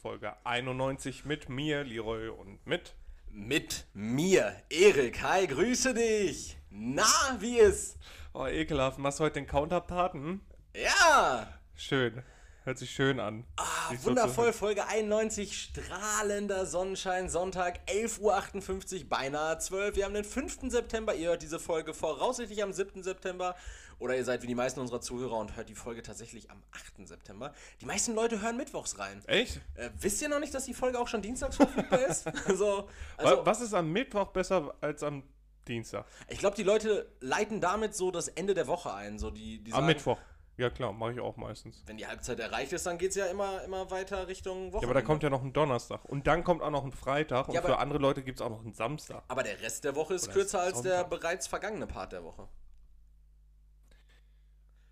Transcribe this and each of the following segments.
Folge 91 mit mir, Leroy, und mit. Mit mir, Erik. Hi, grüße dich. Na, wie ist? Oh, ekelhaft. Machst du heute den Counterpart? Hm? Ja. Schön. Hört sich schön an. Ah, Sich so wundervoll, Folge 91, strahlender Sonnenschein, Sonntag, 11.58 Uhr, beinahe 12. Wir haben den 5. September. Ihr hört diese Folge voraussichtlich am 7. September. Oder ihr seid wie die meisten unserer Zuhörer und hört die Folge tatsächlich am 8. September. Die meisten Leute hören mittwochs rein. Echt? Äh, wisst ihr noch nicht, dass die Folge auch schon dienstags verfügbar ist? Wa- also Was ist am Mittwoch besser als am Dienstag? ich glaube, die Leute leiten damit so das Ende der Woche ein. So die, die Am sagen, Mittwoch. Ja, klar, mache ich auch meistens. Wenn die Halbzeit erreicht ist, dann geht es ja immer, immer weiter Richtung Woche. Ja, aber da kommt ja noch ein Donnerstag. Und dann kommt auch noch ein Freitag. Und Ja, für andere Leute gibt es auch noch einen Samstag. Aber der Rest der Woche ist Oder kürzer als der bereits vergangene Part der Woche.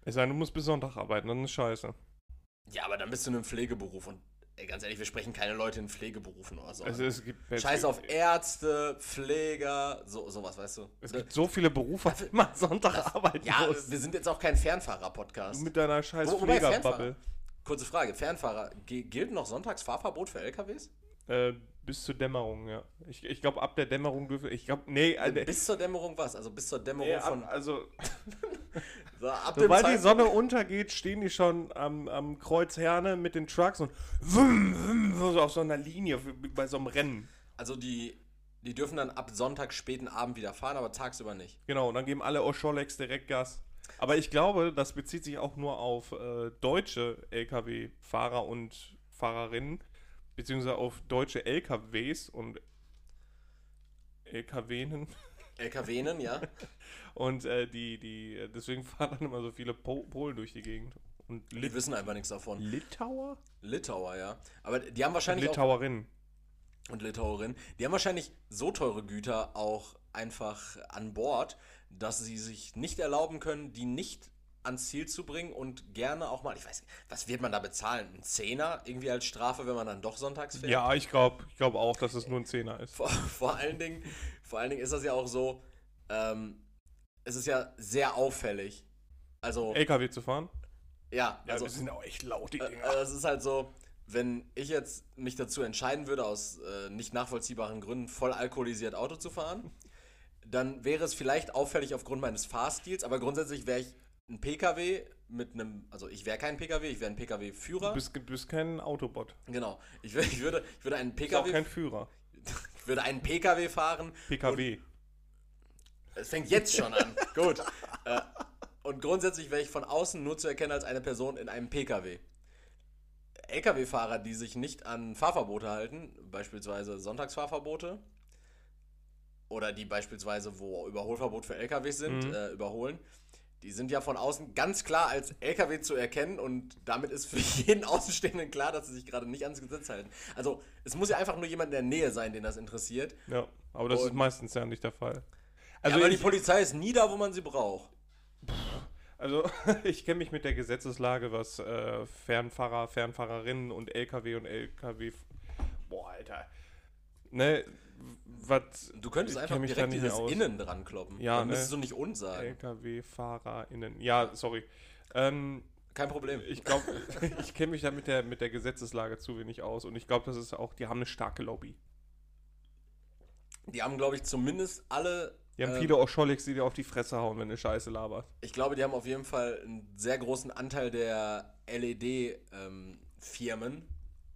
Es sei denn, du musst bis Sonntag arbeiten, dann ist scheiße. Ja, aber dann bist du in einem Pflegeberuf und ey, ganz ehrlich, wir sprechen keine Leute in Pflegeberufen oder so. Also es gibt, Scheiß auf Ärzte, Pfleger, so, sowas, weißt du. Es gibt so viele Berufe, die man Sonntag arbeiten ja, muss. wir sind jetzt auch kein Fernfahrer-Podcast. Mit deiner scheiß Wo- Pflegerbubble. Kurze Frage, Fernfahrer, gilt noch sonntags Fahrverbot für LKWs? Äh, bis zur Dämmerung, ja. Ich, ich glaube, ab der Dämmerung dürfen. Ich glaube, nee, äh, bis zur Dämmerung was? Also bis zur Dämmerung nee ab, von... also, So, ab dem sobald die Sonne untergeht, stehen die schon am, am Kreuz Herne mit den Trucks und wum, wum, so auf so einer Linie bei so einem Rennen. Also die, die dürfen dann ab Sonntag späten Abend wieder fahren, aber tagsüber nicht. Genau, und dann geben alle Oscholex direkt Gas. Aber ich glaube, das bezieht sich auch nur auf äh, deutsche Lkw-Fahrer und Fahrerinnen, beziehungsweise auf deutsche LKWs und LKWnen. LKWnen, ja. Und äh, die, die, deswegen fahren dann immer so viele po Polen durch die Gegend. Und Die wissen einfach nichts davon. Litauer? Litauer, ja. Aber die haben wahrscheinlich Litauerinnen. und Litauerinnen, die haben wahrscheinlich so teure Güter auch einfach an Bord, dass sie sich nicht erlauben können, die nicht ans Ziel zu bringen und gerne auch mal, ich weiß nicht, was wird man da bezahlen? Ein Zehner irgendwie als Strafe, wenn man dann doch sonntags fährt? Ja, ich glaube ich glaub auch, dass es nur ein Zehner ist. Vor, vor, allen Dingen, vor allen Dingen ist das ja auch so, ähm, es ist ja sehr auffällig. Also, LKW zu fahren? ja, Ja, also, die sind auch echt laut, die Dinger. äh, es ist halt so, wenn ich jetzt mich dazu entscheiden würde, aus äh, nicht nachvollziehbaren Gründen voll alkoholisiert Auto zu fahren, dann wäre es vielleicht auffällig aufgrund meines Fahrstils, aber grundsätzlich wäre ich ein PKW mit einem, also ich wäre kein PKW, ich wäre ein PKW-Führer. Du bist, du bist kein Autobot. Genau. Ich, wür- ich, würde, ich würde einen Du bist auch PKW, kein Führer. ich würde einen PKW fahren. PKW. Es fängt jetzt schon an. Gut. Äh, und grundsätzlich wäre ich von außen nur zu erkennen als eine Person in einem PKW. LKW-Fahrer, die sich nicht an Fahrverbote halten, beispielsweise Sonntagsfahrverbote, oder die beispielsweise, wo Überholverbot für LKWs sind, Mhm. äh, überholen, die sind ja von außen ganz klar als LKW zu erkennen und damit ist für jeden Außenstehenden klar, dass sie sich gerade nicht ans Gesetz halten. Also es muss ja einfach nur jemand in der Nähe sein, den das interessiert. Ja, aber das ist Und- meistens ja nicht der Fall. Also Also aber die Polizei ist nie da, wo man sie braucht. also ich kenne mich mit der Gesetzeslage, was äh, Fernfahrer, Fernfahrerinnen und LKW und LKW. Boah, Alter. Ne, was. Du könntest einfach direkt dieses. Innen dran kloppen. Ja, Dann ne? müsstest du nicht uns sagen. LKW-FahrerInnen. Ja, sorry. Ähm, Kein Problem. ich glaube, ich kenne mich da mit der, mit der Gesetzeslage zu wenig aus und ich glaube, das ist auch, die haben eine starke Lobby. Die haben, glaube ich, zumindest alle. Die haben ähm, viele Oscholix, die dir auf die Fresse hauen, wenn du Scheiße labert. Ich glaube, die haben auf jeden Fall einen sehr großen Anteil der LED-Firmen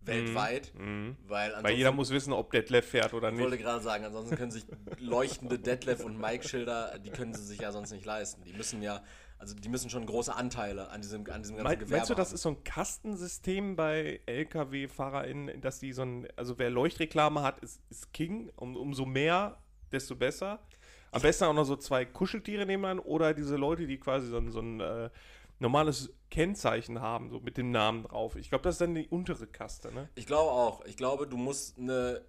weltweit. Mhm. Weil, Weil ansonsten, jeder muss wissen, ob Detlef fährt oder ich wollte nicht. gerade sagen, ansonsten können sich leuchtende Detlef und Mike-Schilder, die können sie sich ja sonst nicht leisten. Die müssen ja, also die müssen schon große Anteile an diesem, an diesem ganzen Mein, Gewerbe meinst du, das haben. ist so ein Kastensystem bei LKW-FahrerInnen, dass die so ein, also wer Leuchtreklame hat, ist, ist King. Um, umso mehr, desto besser. Am besten auch noch so zwei Kuscheltiere nebenan oder diese Leute, die quasi so ein, so ein äh, normales Kennzeichen haben, so mit dem Namen drauf. Ich glaube, das ist dann die untere Kaste, ne? Ich glaube auch. Ich glaube, du musst eine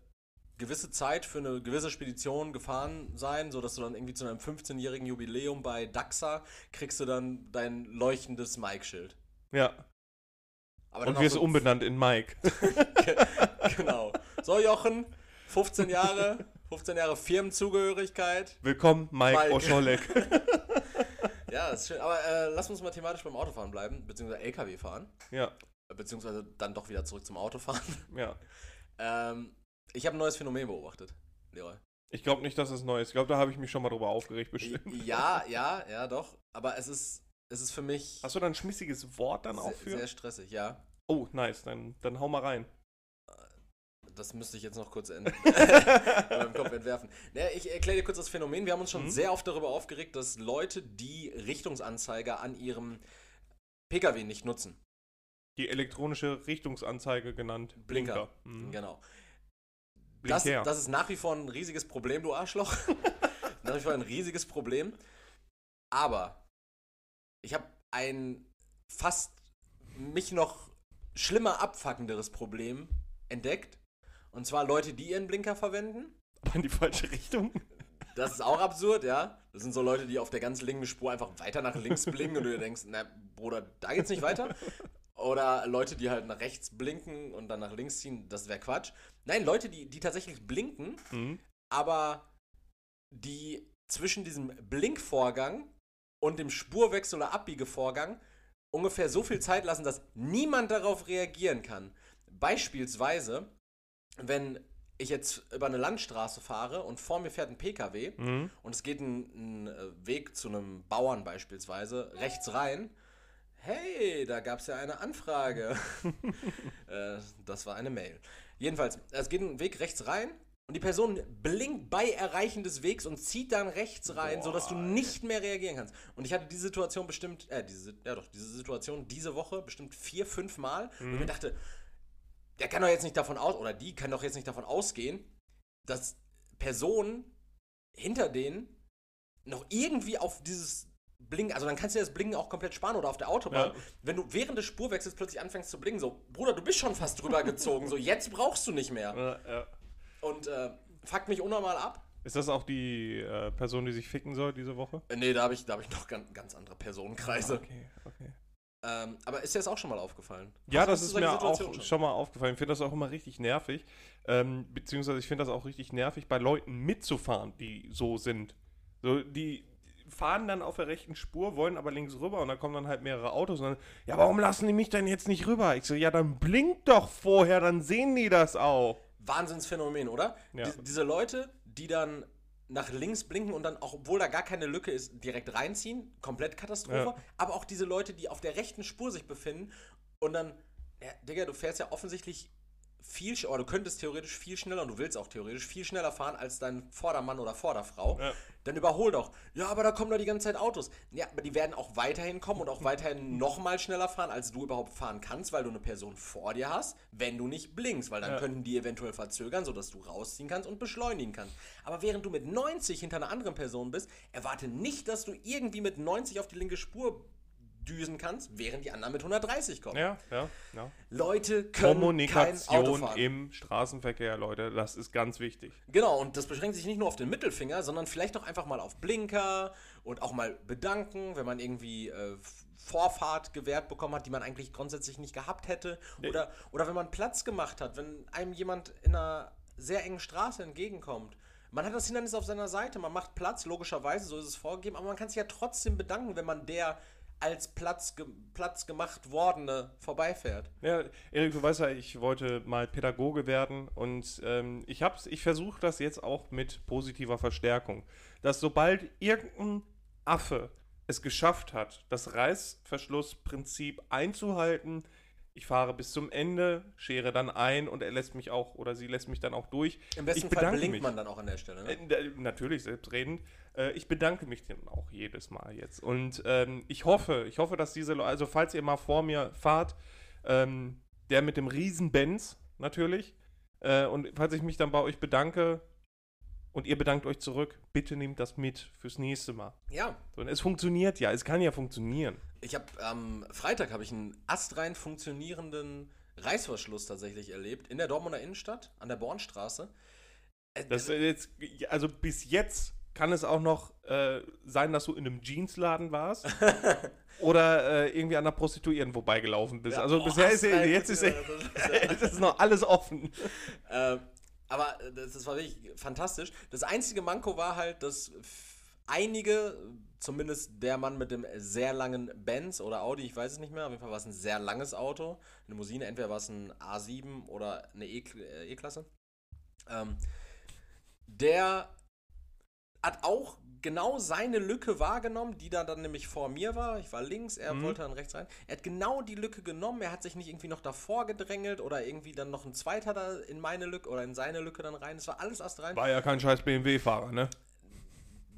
gewisse Zeit für eine gewisse Spedition gefahren sein, sodass du dann irgendwie zu einem 15-jährigen Jubiläum bei DAXA kriegst du dann dein leuchtendes Mike-Schild. Ja. Aber Und wirst so- umbenannt in Mike. Genau. So, Jochen, 15 Jahre, 15 Jahre Firmenzugehörigkeit. Willkommen, Mike, Mike. Oscholek. Ja, ist schön. Aber äh, lass uns mal thematisch beim Autofahren bleiben, beziehungsweise LKW fahren. ja. beziehungsweise dann doch wieder zurück zum Autofahren. Ja. Ähm, ich habe ein neues Phänomen beobachtet, Leroy. Ich glaube nicht, dass es neu ist. Ich glaube, da habe ich mich schon mal drüber aufgeregt, bestimmt. Ja, ja, ja, doch. Aber es ist, es ist für mich Hast du da ein schmissiges Wort dann auch für? sehr stressig, ja. Oh, nice. Dann, dann hau mal rein. Das müsste ich jetzt noch kurz in meinem Kopf entwerfen. Naja, ich erkläre dir kurz das Phänomen. Wir haben uns schon Mhm. sehr oft darüber aufgeregt, dass Leute die Richtungsanzeiger an ihrem Pkw nicht nutzen. Die elektronische Richtungsanzeige genannt. Blinker. Blinker. Mhm. Genau. Das, das ist nach wie vor ein riesiges Problem, du Arschloch. nach wie vor ein riesiges Problem. Aber ich habe ein fast mich noch schlimmer abfuckenderes Problem entdeckt. Und zwar Leute, die ihren Blinker verwenden. Aber in die falsche Richtung. Das ist auch absurd, ja. Das sind so Leute, die auf der ganz linken Spur einfach weiter nach links blinken und du dir denkst, na, Bruder, da geht's nicht weiter. Oder Leute, die halt nach rechts blinken und dann nach links ziehen, das wäre Quatsch. Nein, Leute, die, die tatsächlich blinken, Mhm. aber die zwischen diesem Blinkvorgang und dem Spurwechsel oder Abbiegevorgang ungefähr so viel Zeit lassen, dass niemand darauf reagieren kann. Beispielsweise, wenn ich jetzt über eine Landstraße fahre und vor mir fährt ein PKW Mhm. und es geht ein, ein äh, Weg zu einem Bauern beispielsweise rechts rein. Hey, da gab es ja eine Anfrage. äh, das war eine Mail. Jedenfalls, es geht ein Weg rechts rein und die Person blinkt bei Erreichen des Wegs und zieht dann rechts rein, Boah, sodass du nicht mehr reagieren kannst. Und ich hatte diese Situation bestimmt, äh, diese, ja doch, diese Situation diese Woche bestimmt vier, fünf Mal. Und ich Mhm. mir dachte, der kann doch jetzt nicht davon aus, oder die kann doch jetzt nicht davon ausgehen, dass Personen hinter denen noch irgendwie auf dieses Blinken, also dann kannst du das Blinken auch komplett sparen oder auf der Autobahn. Ja. Wenn du während des Spurwechsels plötzlich anfängst zu blinken, so, Bruder, du bist schon fast drüber gezogen, so, jetzt brauchst du nicht mehr. Ja, ja. Und äh, fuckt mich unnormal ab. Ist das auch die äh, Person, die sich ficken soll diese Woche? Äh, nee, da habe ich, da hab ich noch ganz, ganz andere Personenkreise. Okay, okay. Ähm, aber ist dir das auch schon mal aufgefallen? Ja, Hast- das ist mir auch Situationen schon? mal aufgefallen. Ich finde das auch immer richtig nervig. Ähm, beziehungsweise ich finde das auch richtig nervig, bei Leuten mitzufahren, die so sind. So, die fahren dann auf der rechten Spur, wollen aber links rüber und dann kommen dann halt mehrere Autos und dann, ja, warum lassen die mich denn jetzt nicht rüber? Ich so, ja, dann blinkt doch vorher, dann sehen die das auch. Wahnsinnsphänomen, oder? Ja. Die, diese Leute, die dann nach links blinken und dann auch, obwohl da gar keine Lücke ist, direkt reinziehen, komplett Katastrophe. Ja. Aber auch diese Leute, die auf der rechten Spur sich befinden und dann, ja, Digga, du fährst ja offensichtlich viel, oder du könntest theoretisch viel schneller und du willst auch theoretisch viel schneller fahren als dein Vordermann oder Vorderfrau. Ja. Dann überhol doch. Ja, aber da kommen doch die ganze Zeit Autos. Ja, aber die werden auch weiterhin kommen und auch weiterhin nochmal schneller fahren, als du überhaupt fahren kannst, weil du eine Person vor dir hast, wenn du nicht blinkst, weil dann Ja. könnten die eventuell verzögern, sodass du rausziehen kannst und beschleunigen kannst. Aber während du mit 90 hinter einer anderen Person bist, erwarte nicht, dass du irgendwie mit 90 auf die linke Spur düsen kannst, während die anderen mit 130 kommen. Ja, ja, ja. Leute können kein Auto Kommunikation fahren. im Straßenverkehr, Leute, das ist ganz wichtig. Genau, und das beschränkt sich nicht nur auf den Mittelfinger, sondern vielleicht auch einfach mal auf Blinker und auch mal bedanken, wenn man irgendwie äh, Vorfahrt gewährt bekommen hat, die man eigentlich grundsätzlich nicht gehabt hätte. Oder, oder wenn man Platz gemacht hat, wenn einem jemand in einer sehr engen Straße entgegenkommt. Man hat das Hindernis auf seiner Seite, man macht Platz, logischerweise, so ist es vorgegeben, aber man kann sich ja trotzdem bedanken, wenn man der als Platz, ge Platz gemacht Wordene vorbeifährt. Ja, Erik, du weißt ja, ich wollte mal Pädagoge werden und ähm, ich hab's, ich versuche das jetzt auch mit positiver Verstärkung. Dass sobald irgendein Affe es geschafft hat, das Reißverschlussprinzip einzuhalten, ich fahre bis zum Ende, schere dann ein und er lässt mich auch oder sie lässt mich dann auch durch. Im besten ich Fall bedanke blinkt mich. man dann auch an der Stelle. Ne? Äh, äh, natürlich, selbstredend. Äh, ich bedanke mich dann auch jedes Mal jetzt. Und ähm, ich hoffe, ich hoffe, dass diese Leute, also falls ihr mal vor mir fahrt, ähm, der mit dem riesen Benz natürlich, äh, und falls ich mich dann bei euch bedanke und ihr bedankt euch zurück, bitte nehmt das mit fürs nächste Mal. Ja, und es funktioniert ja, es kann ja funktionieren. Ich habe am Freitag habe ich einen astrein funktionierenden Reißverschluss tatsächlich erlebt in der Dortmunder Innenstadt an der Bornstraße. Äh, Das ist jetzt, also bis jetzt kann es auch noch äh, sein, dass du in einem Jeansladen warst oder äh, irgendwie an einer Prostituierten vorbeigelaufen bist. Ja, also oh, bisher ist astrein jetzt ist, funktioniert, es ist noch alles offen. Ähm, aber äh, das, das war wirklich fantastisch. Das einzige Manko war halt, dass einige, zumindest der Mann mit dem sehr langen Benz oder Audi, ich weiß es nicht mehr, auf jeden Fall war es ein sehr langes Auto, eine Limousine, entweder war es ein A7 oder eine E- äh, E-Klasse. Ähm, der hat auch genau seine Lücke wahrgenommen, die da dann nämlich vor mir war. Ich war links, er Mhm. wollte dann rechts rein. Er hat genau die Lücke genommen. Er hat sich nicht irgendwie noch davor gedrängelt oder irgendwie dann noch ein zweiter da in meine Lücke oder in seine Lücke dann rein. Es war alles erst rein. War ja kein scheiß BMW-Fahrer, ne?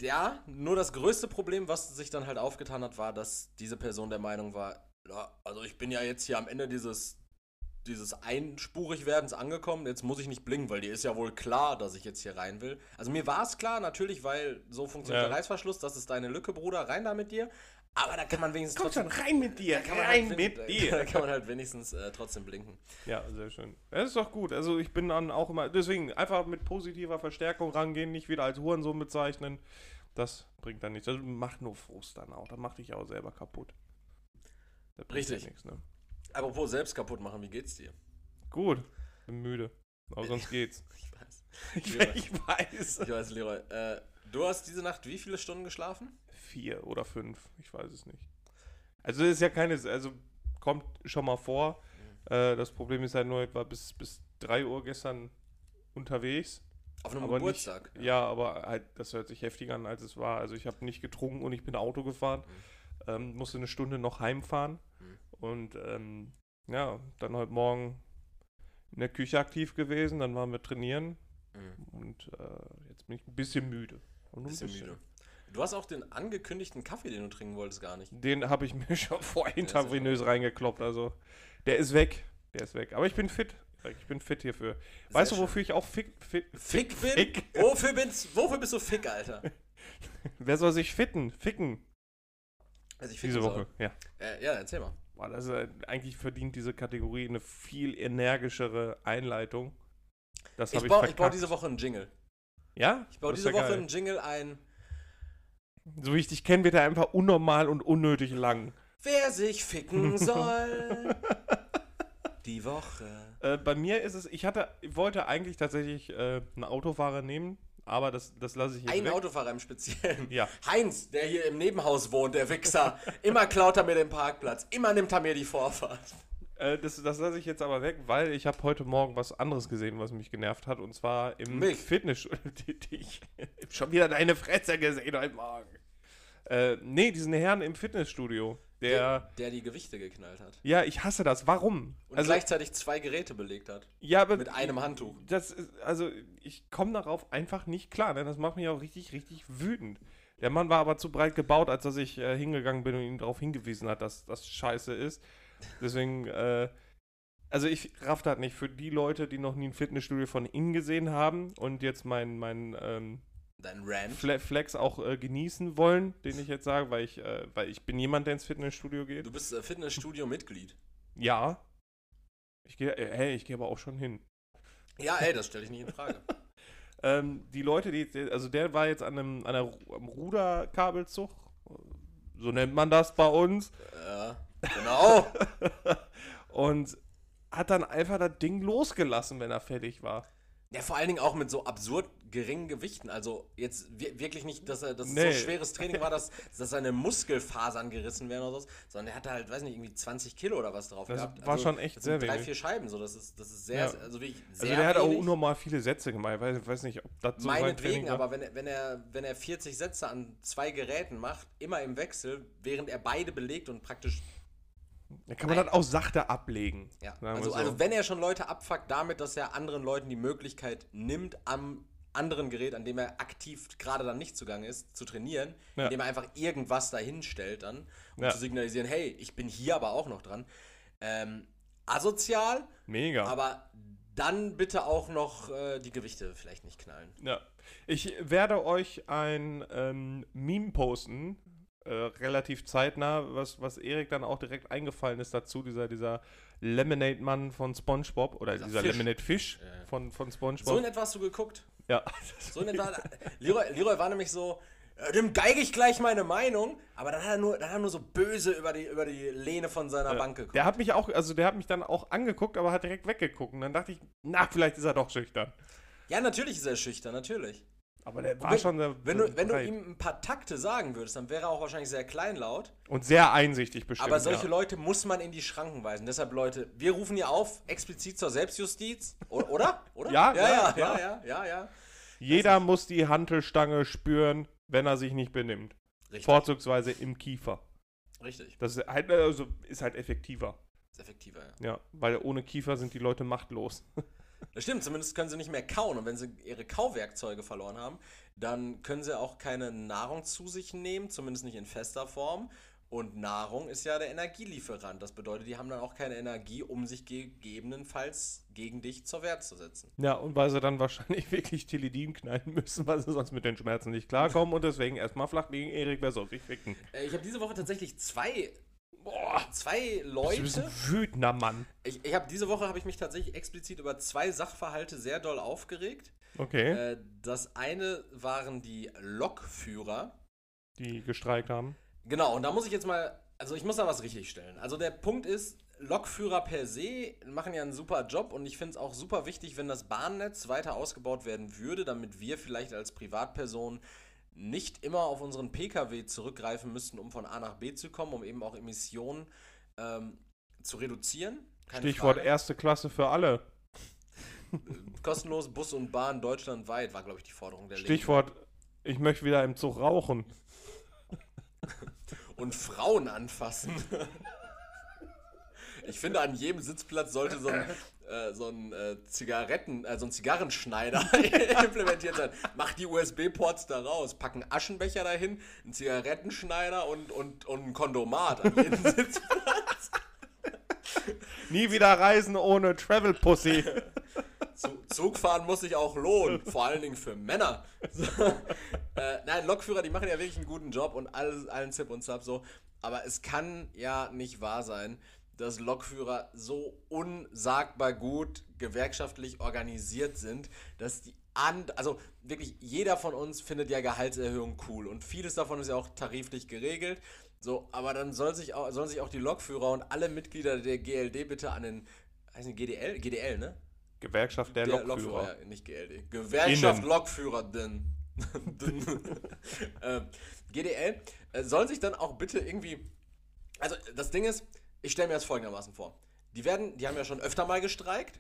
Ja, nur das größte Problem, was sich dann halt aufgetan hat, war, dass diese Person der Meinung war, also ich bin ja jetzt hier am Ende dieses, dieses Einspurigwerdens angekommen, jetzt muss ich nicht blinken, weil dir ist ja wohl klar, dass ich jetzt hier rein will. Also mir war es klar, natürlich, weil so funktioniert Ja. der Reißverschluss, das ist deine Lücke, Bruder, rein da mit dir. Aber da kann man wenigstens Komm schon, rein mit dir, kann man rein halt, mit da dir. kann man halt wenigstens äh, trotzdem blinken. Ja, sehr schön. Das ist doch gut. Also ich bin dann auch immer, deswegen einfach mit positiver Verstärkung rangehen, nicht wieder als Hurensohn bezeichnen. Das bringt dann nichts. Das macht nur Frust dann auch. Das macht dich auch selber kaputt. Richtig. Ja nichts, ne? Apropos selbst kaputt machen, wie geht's dir? Gut. Bin müde. Aber sonst geht's. Ich weiß. Ich, Ja. ich weiß. Ich weiß, Leroy. Äh, du hast diese Nacht wie viele Stunden geschlafen? Vier oder fünf. Ich weiß es nicht. Also ist ja keine, also kommt schon mal vor. Äh, das Problem ist halt nur, ich war bis, bis 3 Uhr gestern unterwegs. Auf einem Geburtstag. Ja, aber halt, das hört sich heftiger an, als es war. Also ich habe nicht getrunken und ich bin Auto gefahren. Ähm, musste eine Stunde noch heimfahren. Mhm. Und ähm, ja, dann heute Morgen in der Küche aktiv gewesen, dann waren wir trainieren Mhm. und äh, jetzt bin ich ein bisschen müde. Und ein Bisschen müde. Du hast auch den angekündigten Kaffee, den du trinken wolltest, gar nicht. Den habe ich mir schon vor ist ja intravenös reingekloppt. Also der ist weg. Der ist weg. Aber ich bin fit. Ich bin fit hierfür. weißt du, wofür ich auch fit, fit, Fick bin? Fick. Wofür, bist, wofür bist du Fick, Alter? Wer soll sich fitten? Ficken. Also ich Diese Woche. Ja. soll. Äh, ja, erzähl mal. Boah, das ist, eigentlich verdient diese Kategorie eine viel energischere Einleitung. Das Ich habe ich, baue, ich baue diese Woche einen Jingle. Ja? Ich baue diese ja Woche geil. einen Jingle ein. So wie ich dich kenne, wird er einfach unnormal und unnötig lang. Wer sich ficken soll. die Woche. Äh, bei mir ist es, ich hatte, ich wollte eigentlich tatsächlich äh, einen Autofahrer nehmen, aber das, das lasse ich jetzt Ein weg. Autofahrer im Speziellen. Ja. Heinz, der hier im Nebenhaus wohnt, der Wichser. Immer klaut er mir den Parkplatz. Immer nimmt er mir die Vorfahrt. Äh, das, das lasse ich jetzt aber weg, weil ich habe heute Morgen was anderes gesehen, was mich genervt hat. Und zwar im? Fitnessstudio. Schon wieder deine Fresse gesehen heute Morgen. Äh, nee, diesen Herrn im Fitnessstudio. Der. der die Gewichte geknallt hat. Ja, ich hasse das. Warum? Und also, gleichzeitig zwei Geräte belegt hat. ja, aber Mit einem Handtuch. das ist, also ich komme darauf einfach nicht klar. Ne? Das macht mich auch richtig, richtig wütend. Der Mann war aber zu breit gebaut, als dass ich äh, hingegangen bin und ihn darauf hingewiesen hat, dass das scheiße ist. Deswegen, äh, also ich raff das nicht für die Leute, die noch nie ein Fitnessstudio von innen gesehen haben und jetzt mein, mein ähm, Dein Rant. Fle Flex auch äh, genießen wollen, den ich jetzt sage, weil ich, äh, weil ich bin jemand, der ins Fitnessstudio geht. Du bist äh, Fitnessstudio-Mitglied. Ja. Ich gehe, äh, hey, ich gehe aber auch schon hin. Ja, ey, das stelle ich nicht in Frage. Ähm, die Leute, die, also der war jetzt an einem, an am Ruderkabelzug, so nennt man das bei uns, Ja, genau. und hat dann einfach das Ding losgelassen, wenn er fertig war. Ja, vor allen Dingen auch mit so absurd geringen Gewichten. Also jetzt wir- wirklich nicht, dass er das Nee. so schweres Training war, dass, dass seine Muskelfasern gerissen werden oder so, sondern er hatte halt, weiß nicht, irgendwie 20 Kilo oder was drauf Das gehabt. war schon echt sehr drei, wenig. vier Scheiben, so das ist, das ist sehr, Ja. also wirklich sehr Also der hat auch unnormal viele Sätze gemacht. Ich weiß, weiß nicht, ob das so Meinetwegen, aber wenn er, wenn, er, wenn er 40 Sätze an zwei Geräten macht, immer im Wechsel, während er beide belegt und praktisch Dann kann man das auch sachte ablegen. Ja, also, so. also wenn er schon Leute abfuckt damit, dass er anderen Leuten die Möglichkeit nimmt, am anderen Gerät, an dem er aktiv gerade dann nicht zugange ist, zu trainieren, Ja. indem er einfach irgendwas dahin stellt dann, um Ja. zu signalisieren, hey, ich bin hier aber auch noch dran. Ähm, asozial, Mega. aber dann bitte auch noch äh, die Gewichte vielleicht nicht knallen. Ja. Ich werde euch ein ähm, Meme posten, äh, relativ zeitnah, was, was Erik dann auch direkt eingefallen ist dazu, dieser, dieser Lemonade-Mann von Spongebob oder Dieser dieser, Fisch. Lemonade-Fisch Ja, von, von So Spongebob. in etwa hast du geguckt. ja. So in etwa. Leroy, Leroy war nämlich so, äh, dem geige ich gleich meine Meinung, aber dann hat er nur, dann hat er nur so böse über die, über die Lehne von seiner Bank geguckt. der hat mich auch, also der hat mich dann auch angeguckt, aber hat direkt weggeguckt. Und dann dachte ich, na, vielleicht ist er doch schüchtern. Ja, natürlich ist er schüchtern, natürlich. Aber der war wenn, schon sehr wenn, du, wenn du ihm ein paar Takte sagen würdest, dann wäre er auch wahrscheinlich sehr kleinlaut. Und sehr einsichtig bestimmt. Aber solche ja. Leute muss man in die Schranken weisen. Deshalb, Leute, wir rufen hier auf, explizit zur Selbstjustiz. Oder? Oder? Ja, ja, ja, ja, ja, ja, ja. Jeder muss die Hantelstange spüren, wenn er sich nicht benimmt. Richtig. Vorzugsweise im Kiefer. Richtig. Das ist halt, also ist halt effektiver. Ist effektiver, ja. Ja, weil ohne Kiefer sind die Leute machtlos. Das stimmt, zumindest können sie nicht mehr kauen. Und wenn sie ihre Kauwerkzeuge verloren haben, dann können sie auch keine Nahrung zu sich nehmen, zumindest nicht in fester Form. Und Nahrung ist ja der Energielieferant. Das bedeutet, die haben dann auch keine Energie, um sich gegebenenfalls gegen dich zur Wehr zu setzen. Ja, und weil sie dann wahrscheinlich wirklich Tilidin knallen müssen, weil sie sonst mit den Schmerzen nicht klarkommen und deswegen erstmal flach liegen. Erik, wer soll sich ficken? Äh, Ich habe diese Woche tatsächlich zwei, boah, zwei Du bist Leute. ein wütender Mann. Ich, ich habe diese Woche habe ich mich tatsächlich explizit über zwei Sachverhalte sehr doll aufgeregt. Okay, Äh, das eine waren die Lokführer. die gestreikt haben. Genau, und da muss ich jetzt mal, also ich muss da was richtig stellen. Also der Punkt ist, Lokführer per se machen ja einen super Job und ich finde es auch super wichtig, wenn das Bahnnetz weiter ausgebaut werden würde, damit wir vielleicht als Privatperson nicht immer auf unseren Pkw zurückgreifen müssten, um von A nach B zu kommen, um eben auch Emissionen ähm, zu reduzieren. Keine Stichwort Frage. erste Klasse für alle. Kostenlos Bus und Bahn deutschlandweit war, glaube ich, die Forderung der Linken. Stichwort, ich möchte wieder im Zug rauchen. und Frauen anfassen. Ich finde, an jedem Sitzplatz sollte so ein, äh, so ein äh, Zigaretten, äh, so ein Zigarrenschneider implementiert sein. Mach die USB-Ports da raus, pack einen Aschenbecher dahin, einen Zigarettenschneider und, und, und ein Kondomat an jeden Sitzplatz. Nie wieder reisen ohne Travel Pussy. Zu- Zugfahren muss sich auch lohnen, vor allen Dingen für Männer. So. Äh, nein, Lokführer, die machen ja wirklich einen guten Job und alles, allen Zip und Zap so. Aber es kann ja nicht wahr sein, dass Lokführer so unsagbar gut gewerkschaftlich organisiert sind, dass die an, also wirklich jeder von uns findet ja Gehaltserhöhung cool und vieles davon ist ja auch tariflich geregelt. So, aber dann soll sich auch, sollen sich auch die Lokführer und alle Mitglieder der GLD bitte an den, heißt die GDL? GDL, ne? Gewerkschaft der, Lokführer. ja, nicht GLD. Gewerkschaft Innen. Lokführer, denn. ähm, GDL äh, soll sich dann auch bitte irgendwie. Also, das Ding ist, ich stelle mir das folgendermaßen vor. Die werden, die haben ja schon öfter mal gestreikt.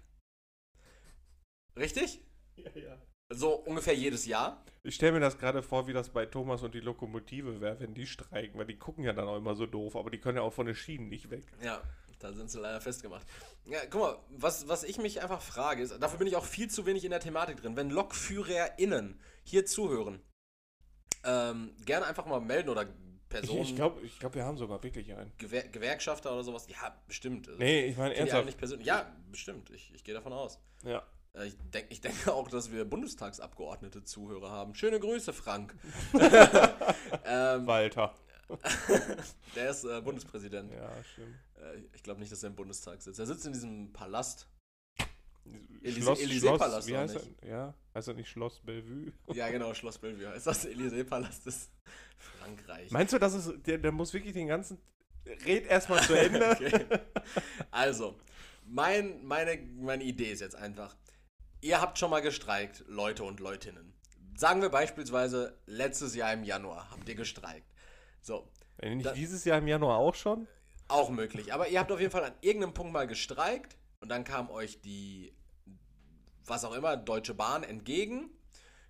Richtig? Ja, ja. So ungefähr jedes Jahr. Ich stelle mir das gerade vor, wie das bei Thomas und die Lokomotive wäre, wenn die streiken, weil die gucken ja dann auch immer so doof, aber die können ja auch von den Schienen nicht weg. Ja, da sind sie leider festgemacht. Ja, guck mal, was, was ich mich einfach frage, ist, dafür bin ich auch viel zu wenig in der Thematik drin. Wenn LokführerInnen hier zuhören, ähm, gerne einfach mal melden oder Personen, ich glaube, ich glaub, wir haben sogar wirklich einen. Gewer Gewerkschafter oder sowas. Ja, bestimmt. Also, Nee, ich meine ernsthaft. nicht persönlich. Ja, bestimmt. Ich, ich gehe davon aus. Ja. Äh, Ich, denk, ich denke auch, dass wir Bundestagsabgeordnete Zuhörer haben. Schöne Grüße, Frank. ähm, Walter. der ist äh, Bundespräsident. Ja, stimmt. Äh, ich glaube nicht, dass er im Bundestag sitzt. Er sitzt in diesem Palast. Elysée- Schloss, Schloss, wie heißt nicht. er? Ja, heißt er nicht Schloss Bellevue? Ja, genau, Schloss Bellevue heißt das. Élysée-Palast ist Frankreich. Meinst du, das ist, der, der muss wirklich den ganzen, red erstmal zu Ende. Okay. Also, mein, meine, meine Idee ist jetzt einfach, ihr habt schon mal gestreikt, Leute und Leutinnen. Sagen wir beispielsweise, letztes Jahr im Januar habt ihr gestreikt. So, Wenn nicht Da- dieses Jahr im Januar auch schon? auch möglich. Aber ihr habt auf jeden Fall an irgendeinem Punkt mal gestreikt und dann kam euch die, was auch immer, Deutsche Bahn entgegen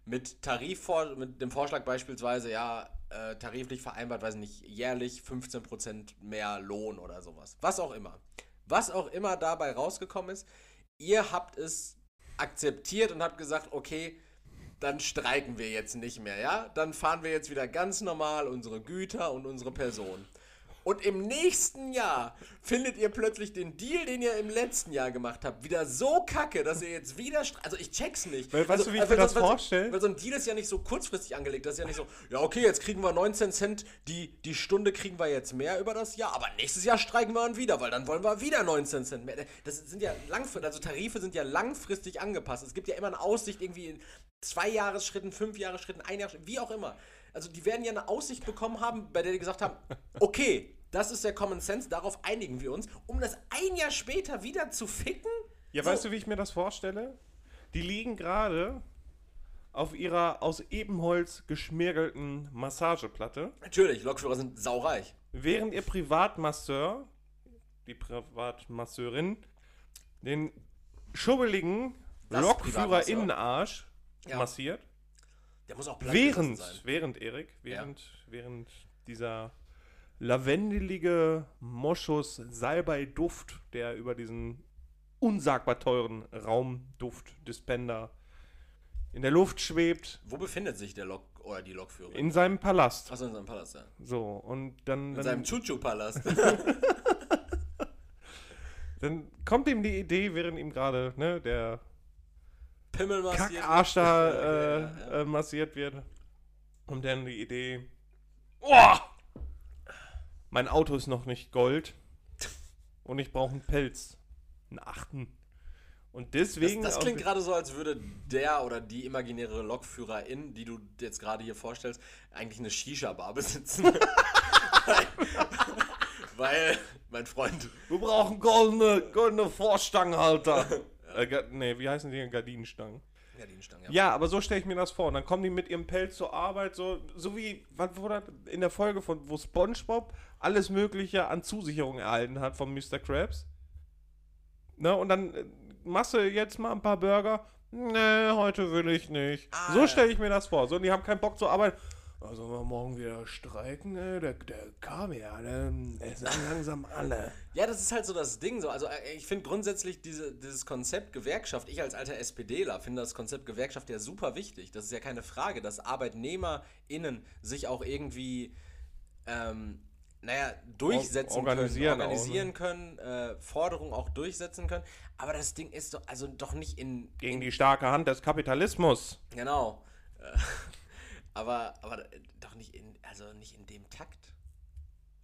mit Tarifvor mit dem Vorschlag beispielsweise, ja, äh, tariflich vereinbart, weiß nicht, jährlich 15% mehr Lohn oder sowas. Was auch immer. Was auch immer dabei rausgekommen ist, ihr habt es akzeptiert und habt gesagt, okay, dann streiken wir jetzt nicht mehr, ja? Dann fahren wir jetzt wieder ganz normal unsere Güter und unsere Person. Und im nächsten Jahr findet ihr plötzlich den Deal, den ihr im letzten Jahr gemacht habt, wieder so kacke, dass ihr jetzt wieder. Also ich check's nicht. Weil, weißt also, du, wie ich äh, mir das so- weil so- vorstell? Weil so ein Deal ist ja nicht so kurzfristig angelegt. Das ist ja nicht so, ja, okay, jetzt kriegen wir 19 Cent, die, die Stunde kriegen wir jetzt mehr über das Jahr, aber nächstes Jahr streiken wir dann wieder, weil dann wollen wir wieder 19 Cent mehr. Das sind ja langfristig, also Tarife sind ja langfristig angepasst. Es gibt ja immer eine Aussicht irgendwie in zwei Jahresschritten, fünf Jahresschritten, ein Jahr, wie auch immer. Also die werden ja eine Aussicht bekommen haben, bei der die gesagt haben, okay, das ist der Common Sense, darauf einigen wir uns, um das ein Jahr später wieder zu ficken. Ja, So. weißt du, wie ich mir das vorstelle? Die liegen gerade auf ihrer aus Ebenholz geschmirgelten Massageplatte, Natürlich, Lokführer sind saureich. während ihr Privatmasseur, die Privatmasseurin, den schubbeligen Lokführerinnenarsch Ja. massiert. Der muss auch platt Während, sein. während Erik, während, während dieser lavendelige Moschus Salbei-Duft, der über diesen unsagbar teuren Raumduft-Dispender in der Luft schwebt, Wo befindet sich der Lok oder die Lokführerin? in seinem Palast. Achso, in seinem Palast, ja. So, und dann, In dann, seinem Chuchu-Palast. dann kommt ihm die Idee, während ihm gerade ne, der Pimmel massiert. Kackarsch da äh, ja, ja. Äh, massiert wird, kommt dann die Idee, oh, mein Auto ist noch nicht Gold und ich brauche einen Pelz, einen achten. Und Das, deswegen... das auch- klingt gerade so, als würde der oder die imaginäre Lokführerin, die du jetzt gerade hier vorstellst, eigentlich eine Shisha-Bar besitzen. weil, weil, mein Freund, Wir brauchen goldene, goldene Vorstangenhalter. Äh, nee, wie heißen die? Gardinenstangen. ja, die Stange, Ja, aber so stelle ich mir das vor. Und dann kommen die mit ihrem Pelz zur Arbeit, so, so wie, was wurde in der Folge von, wo Spongebob alles Mögliche an Zusicherung erhalten hat von Mr. Krabs. Ne, und dann äh, machst du jetzt mal ein paar Burger. Nee, heute will ich nicht. Ah, so ja. stelle ich mir das vor. So, und die haben keinen Bock zur Arbeit. Also wir morgen wieder streiken, ey. Der, der Kaviar, der, der sind langsam alle. Ja, das ist halt so das Ding. So. Also äh, ich finde grundsätzlich diese, dieses Konzept Gewerkschaft, ich als alter SPDler finde das Konzept Gewerkschaft ja super wichtig. Das ist ja keine Frage, dass ArbeitnehmerInnen sich auch irgendwie, ähm, naja, durchsetzen organisieren können, auch, organisieren können, äh, Forderungen auch durchsetzen können. Aber das Ding ist doch, also doch nicht in, Gegen die starke Hand des Kapitalismus. Genau. Aber, aber doch nicht in, also nicht in dem Takt.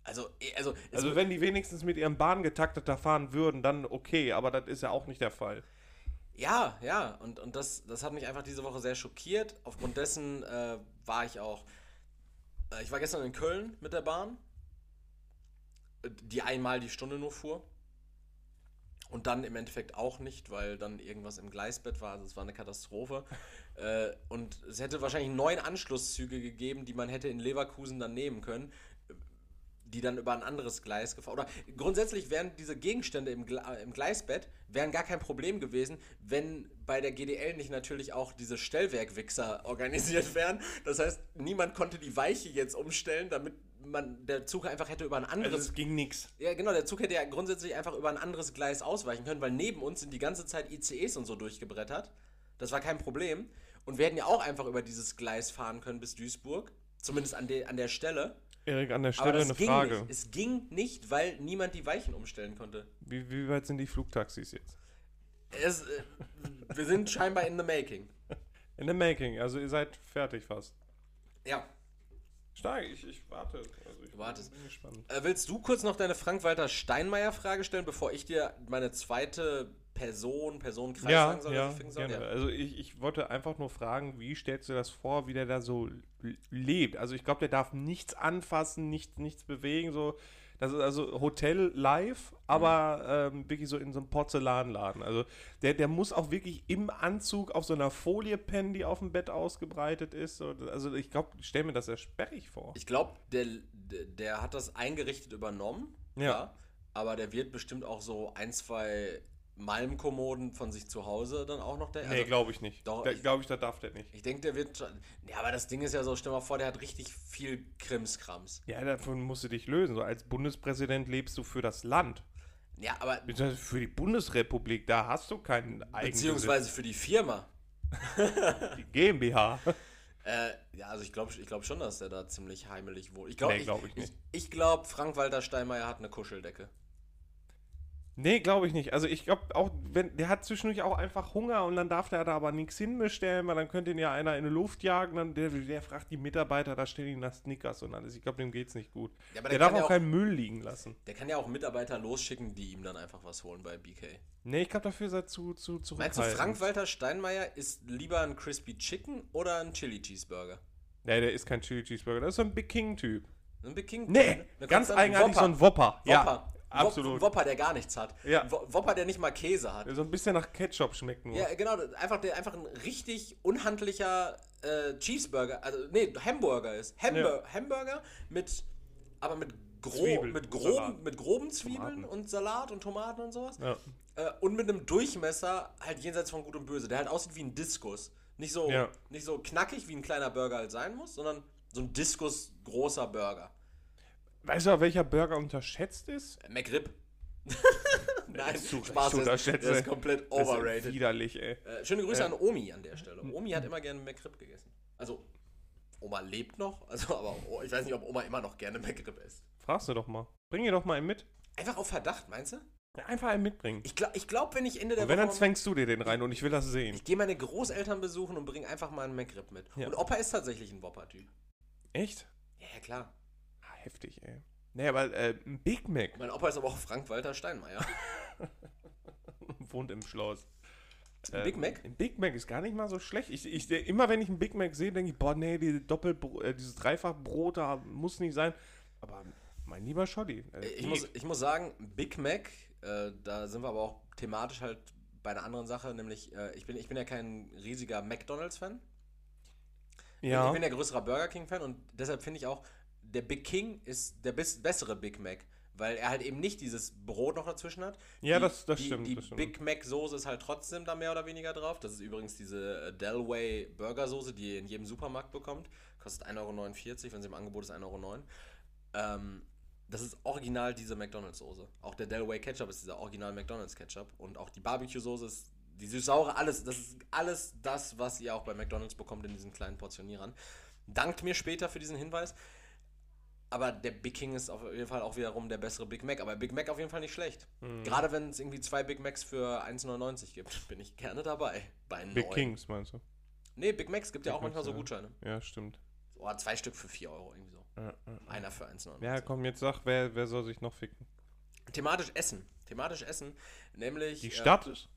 Also, eh, also, Also wenn die wenigstens mit ihrem Bahngetakteter fahren würden, dann okay, aber das ist ja auch nicht der Fall. ja, ja, und, und das, das hat mich einfach diese Woche sehr schockiert. Aufgrund dessen äh, war ich auch, äh, ich war gestern in Köln mit der Bahn, die einmal die Stunde nur fuhr. Und dann im Endeffekt auch nicht, weil dann irgendwas im Gleisbett war. Also es war eine Katastrophe. Äh, und es hätte wahrscheinlich neun Anschlusszüge gegeben, die man hätte in Leverkusen dann nehmen können, die dann über ein anderes Gleis gefahren. Oder grundsätzlich wären diese Gegenstände im, Gle im Gleisbett wären gar kein Problem gewesen, wenn bei der GDL nicht natürlich auch diese Stellwerkwichser organisiert wären. Das heißt, niemand konnte die Weiche jetzt umstellen, damit man der Zug einfach hätte über ein anderes Also es ging nix. ja, genau, der Zug hätte ja grundsätzlich einfach über ein anderes Gleis ausweichen können, weil neben uns sind die ganze Zeit ICEs und so durchgebrettert. Das war kein Problem. Und wir hätten ja auch einfach über dieses Gleis fahren können bis Duisburg. Zumindest an, de an der Stelle. Erik, an der Aber Stelle das eine Frage. nicht. Es ging nicht, weil niemand die Weichen umstellen konnte. Wie, wie weit sind die Flugtaxis jetzt? Es, äh, wir sind scheinbar in the making. In the making, also ihr seid fertig fast. Ja. Stark, ich, ich warte. Also ich wartest. bin gespannt. Äh, willst du kurz noch deine Frank-Walter Steinmeier-Frage stellen, bevor ich dir meine zweite Person, Personenkreis Ja, sagen soll? ja, ich soll? gerne. Also ich, ich wollte einfach nur fragen, wie stellst du das vor, wie der da so lebt? Also ich glaube, der darf nichts anfassen, nichts, nichts bewegen, so. Das ist also Hotel live, aber ähm, wirklich so in so einem Porzellanladen. Also der, der muss auch wirklich im Anzug auf so einer Folie pennen, die auf dem Bett ausgebreitet ist. So, Also ich glaube, ich stelle mir das sehr sperrig vor. Ich glaube, der, der, der hat das eingerichtet übernommen. Ja. Ja. Aber der wird bestimmt auch so ein, zwei Malmkommoden von sich zu Hause dann auch noch der. nee, also, glaube ich nicht. doch, ich- glaube ich, da darf der nicht. ich denke, der wird. schon- Ja, aber das Ding ist ja so, stell mal vor, der hat richtig viel Krimskrams. Ja, davon musst du dich lösen. So als Bundespräsident lebst du für das Land. Ja, aber. Für die Bundesrepublik, da hast du keinen eigenen Beziehungsweise für die Firma. die GmbH. Äh, ja, also ich glaube ich glaub schon, dass der da ziemlich heimelig wohnt. Ich glaube Nee, glaub ich nicht. Ich, ich glaube, Frank-Walter Steinmeier hat eine Kuscheldecke. Nee, glaube ich nicht. Also ich glaube auch, wenn der hat zwischendurch auch einfach Hunger und dann darf der da aber nichts hinbestellen, weil dann könnte ihn ja einer in die Luft jagen, dann der, der fragt die Mitarbeiter, da stehen ihn nach Snickers und alles. Ich glaube, dem geht's nicht gut. Ja, aber der der darf auch auch- keinen Müll liegen lassen. Der kann ja auch Mitarbeiter losschicken, die ihm dann einfach was holen bei BK. Nee, ich glaube, dafür ist er zu, zu zurückhaltend. Meinst du, Frank-Walter Steinmeier ist lieber ein Crispy Chicken oder ein Chili Cheeseburger? Nee, der ist kein Chili Cheeseburger, das ist so ein Big King-Typ. Ein Big King? Nee, Eine ganz eigenartig so ein Whopper. Ja. Absolut. Ein Whopper, der gar nichts hat. Ja. Ein Wo- Whopper, der nicht mal Käse hat. So ein bisschen nach Ketchup schmeckt nur. Ja, genau, einfach, der einfach ein richtig unhandlicher äh, Cheeseburger, also nee, Hamburger ist. Hamburger, Hamburger mit, aber mit, grob, mit, groben, mit groben Zwiebeln Tomaten. und Salat und Tomaten und sowas. Ja. Äh, und mit einem Durchmesser halt jenseits von Gut und Böse, der halt aussieht wie ein Diskus. Nicht so, Ja. nicht so knackig, wie ein kleiner Burger halt sein muss, sondern so ein Diskus großer Burger. Weißt du, welcher Burger unterschätzt ist? Äh, McRib. Nein, ist zu Spaß, ist, der ist komplett Das ist overrated. widerlich, ey. Äh, schöne Grüße Ja. an Omi an der Stelle. Omi hat immer gerne McRib gegessen. Also, Oma lebt noch, also aber oh, ich weiß nicht, ob Oma immer noch gerne McRib isst. Fragst du doch mal. Bring ihr doch mal einen mit. Einfach auf Verdacht, meinst du? Ja, Einfach einen mitbringen. Ich glaube, ich glaub, wenn ich Ende der Und wenn, dann Woche... zwängst du dir den rein und ich will das sehen. Ich gehe meine Großeltern besuchen und bringe einfach mal einen McRib mit. Ja. Und Opa ist tatsächlich ein Whopper-Typ. Echt? Ja, ja, klar. Heftig, ey. Nee, aber äh, ein Big Mac Mein Opa ist aber auch Frank-Walter Steinmeier. wohnt im Schloss. Ein Big Mac? Ein Big Mac ist gar nicht mal so schlecht. Ich, ich, immer wenn ich einen Big Mac sehe, denke ich, boah, nee, die Doppel äh, dieses Dreifachbrot da muss nicht sein. Aber mein lieber Scholli. äh, Ich die- muss, ich muss sagen, Big Mac, äh, da sind wir aber auch thematisch halt bei einer anderen Sache, nämlich äh, ich, bin, ich bin ja kein riesiger McDonalds-Fan. ja. Ich bin ja größerer Burger King-Fan und deshalb finde ich auch, der Big King ist der bessere Big Mac, weil er halt eben nicht dieses Brot noch dazwischen hat. Ja, die, das- das die, stimmt, Die das stimmt. Big Mac-Soße ist halt trotzdem da mehr oder weniger drauf. Das ist übrigens diese äh, Delway Burger-Soße, die ihr in jedem Supermarkt bekommt. Kostet 1,49 Euro, wenn sie im Angebot ist 1,09 Euro. Ähm, das ist original diese McDonalds-Soße. Auch der Delway Ketchup ist dieser original McDonalds-Ketchup. Und auch die Barbecue-Soße ist die süß-saure, alles. Das ist alles das, was ihr auch bei McDonalds bekommt in diesen kleinen Portionierern. Dankt mir später für diesen Hinweis. Aber der Big King ist auf jeden Fall auch wiederum der bessere Big Mac. Aber Big Mac auf jeden Fall nicht schlecht. Mhm. Gerade wenn es irgendwie zwei Big Macs für 1,99 gibt, bin ich gerne dabei. Bei Big neuen. Kings, meinst du? Nee, Big Macs gibt ja Big auch manchmal Macs, so ja. Gutscheine. Ja, stimmt. Oder zwei Stück für 4 Euro irgendwie so. Ja, ja. Einer für 1,99. ja, komm, jetzt sag, wer, wer soll sich noch ficken? Thematisch Essen. Thematisch Essen, nämlich Die äh, Stadt ist.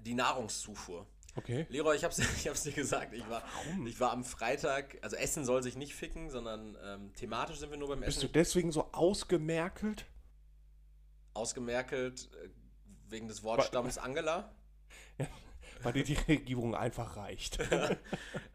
die Nahrungszufuhr. Okay. Leroy, ich hab's, ich hab's dir gesagt. Ich war, Warum? ich war am Freitag, also Essen soll sich nicht ficken, sondern ähm, thematisch sind wir nur beim Bist du Essen deswegen so ausgemerkelt? ausgemerkelt äh, wegen des Wortstamms Angela. Weil dir die Regierung einfach reicht.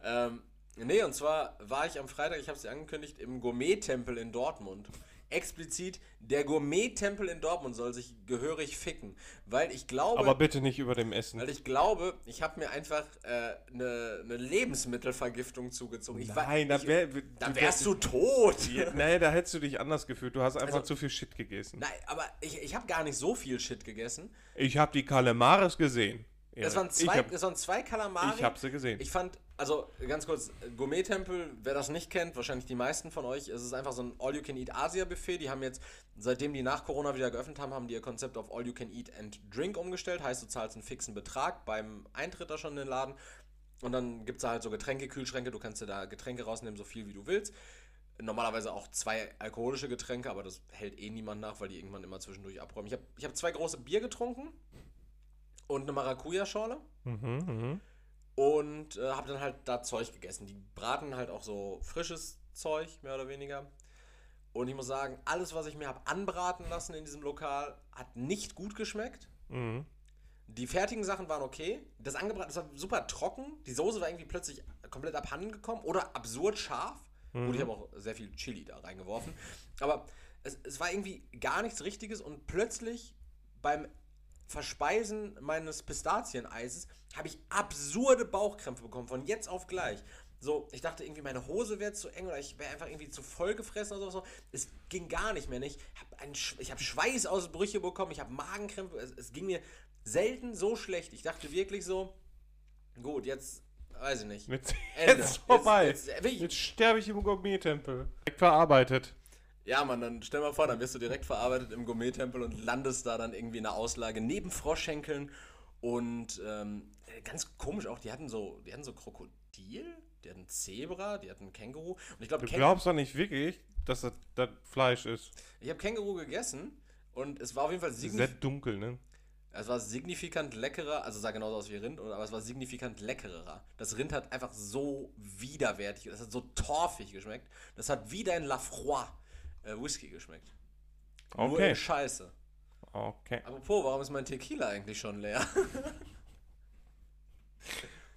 Ähm, nee, und zwar war ich am Freitag, ich habe es dir angekündigt, im Gourmet-Tempel in Dortmund. Explizit, der Gourmet-Tempel in Dortmund soll sich gehörig ficken. Weil ich glaube, Aber bitte nicht über dem Essen. weil ich glaube, ich habe mir einfach eine äh, ne Lebensmittelvergiftung zugezogen. Ich war- Nein, da, ich, wär, dann wärst du tot. Ja, nee, da hättest du dich anders gefühlt. Du hast einfach Also- zu viel Shit gegessen. Nein, aber ich, ich habe gar nicht so viel Shit gegessen. Ich habe die Kalamares gesehen. Das Ja, waren ich zwei, hab, das waren zwei Kalamari. ich hab sie gesehen. Ich fand, also ganz kurz, Gourmet-Tempel, wer das nicht kennt, wahrscheinlich die meisten von euch, es ist einfach so ein All-You-Can-Eat-Asia-Buffet. Die haben jetzt, seitdem die nach Corona wieder geöffnet haben, haben die ihr Konzept auf All-You-Can-Eat and Drink umgestellt. Heißt, du zahlst einen fixen Betrag beim Eintritt da schon in den Laden. Und dann gibt es da halt so Getränke, Kühlschränke, du kannst dir da Getränke rausnehmen, so viel wie du willst. Normalerweise auch zwei alkoholische Getränke, aber das hält eh niemand nach, weil die irgendwann immer zwischendurch abräumen. Ich habe ich hab zwei große Bier getrunken und eine Maracuja-Schorle. Mhm, mhm. Und äh, habe dann halt da Zeug gegessen. Die braten halt auch so frisches Zeug, mehr oder weniger. Und ich muss sagen, alles, was ich mir habe anbraten lassen in diesem Lokal, hat nicht gut geschmeckt. Mhm. Die fertigen Sachen waren okay. Das angebraten, das war super trocken. Die Soße war irgendwie plötzlich komplett abhanden gekommen oder absurd scharf. Gut, ich habe auch sehr viel Chili da reingeworfen. Aber es, es war irgendwie gar nichts Richtiges und plötzlich beim Verspeisen meines Pistazieneises habe ich absurde Bauchkrämpfe bekommen, von jetzt auf gleich. So, ich dachte irgendwie, meine Hose wäre zu eng oder ich wäre einfach irgendwie zu voll gefressen oder so. Es ging gar nicht mehr nicht. Hab Ich habe Schweißausbrüche bekommen, ich habe Magenkrämpfe. Es, es ging mir selten so schlecht. Ich dachte wirklich so, gut, jetzt weiß ich nicht. Jetzt, Ende. jetzt vorbei. Jetzt, jetzt, Jetzt sterbe ich im Gourmet-Tempel. Verarbeitet. Ja, Mann, dann stell mal vor, dann wirst du direkt verarbeitet im Gourmet-Tempel und landest da dann irgendwie in der Auslage neben Froschschenkeln und ähm, ganz komisch auch, die hatten so, die hatten so Krokodil, die hatten Zebra, die hatten Känguru und ich glaube, Du glaubst doch nicht wirklich, dass das, das Fleisch ist. ich habe Känguru gegessen und es war auf jeden Fall Sehr signifikant, dunkel, ne? es war signifikant leckerer, also sah genauso aus wie Rind, aber es war signifikant leckerer. Das Rind hat einfach so widerwärtig, das hat so torfig geschmeckt, das hat wie dein Lafroy äh, Whisky geschmeckt. Nur Okay. in Scheiße. Okay. Apropos, warum ist mein Tequila eigentlich schon leer?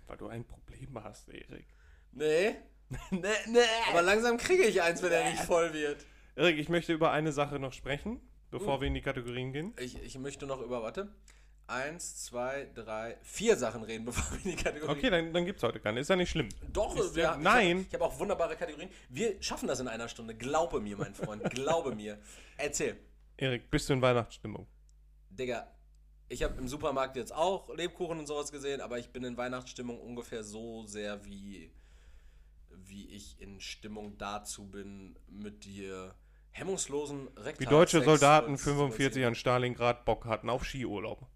Weil du ein Problem hast, Erik. nee. nee, nee. Aber langsam kriege ich eins, wenn er nicht voll wird. Erik, ich möchte über eine Sache noch sprechen, bevor Uh. wir in die Kategorien gehen. Ich, ich möchte noch über, warte, eins, zwei, drei, vier Sachen reden, bevor wir in die Kategorie Okay, dann, dann gibt's heute keine. Ist ja nicht schlimm. Doch, Ist wir, ja- nein. hab- Ich habe auch wunderbare Kategorien. Wir schaffen das in einer Stunde. Glaube mir, mein Freund. Glaube mir. Erzähl. Erik, bist du in Weihnachtsstimmung? Digga, ich habe im Supermarkt jetzt auch Lebkuchen und sowas gesehen, aber ich bin in Weihnachtsstimmung ungefähr so sehr, wie, wie ich in Stimmung dazu bin, mit dir hemmungslosen Rektal Wie deutsche Soldaten zu 45 an Stalingrad Bock hatten auf Skiurlaub.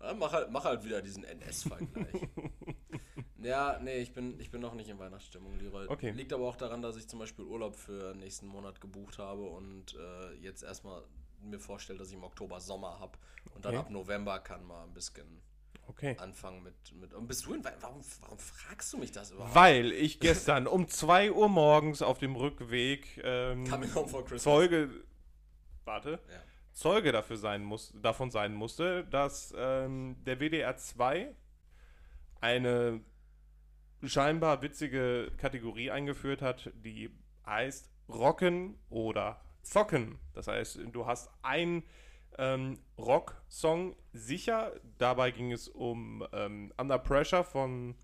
Ja, mach, halt, mach halt wieder diesen NS-Vergleich. ja, nee, ich bin, ich bin noch nicht in Weihnachtsstimmung, Leroy. Okay. Liegt aber auch daran, dass ich zum Beispiel Urlaub für nächsten Monat gebucht habe und äh, jetzt erstmal mir vorstelle, dass ich im Oktober Sommer habe. Und dann Okay. ab November kann mal ein bisschen Okay. anfangen mit. mit und bist du in warum, warum fragst du mich das überhaupt? Weil ich gestern um 2 Uhr morgens auf dem Rückweg ähm. Zeuge, warte, Ja. Zeuge dafür sein muss, davon sein musste, dass ähm, der WDR 2 eine scheinbar witzige Kategorie eingeführt hat, die heißt Rocken oder Zocken. Das heißt, du hast einen ähm, Rock-Song sicher. Dabei ging es um ähm, Under Pressure von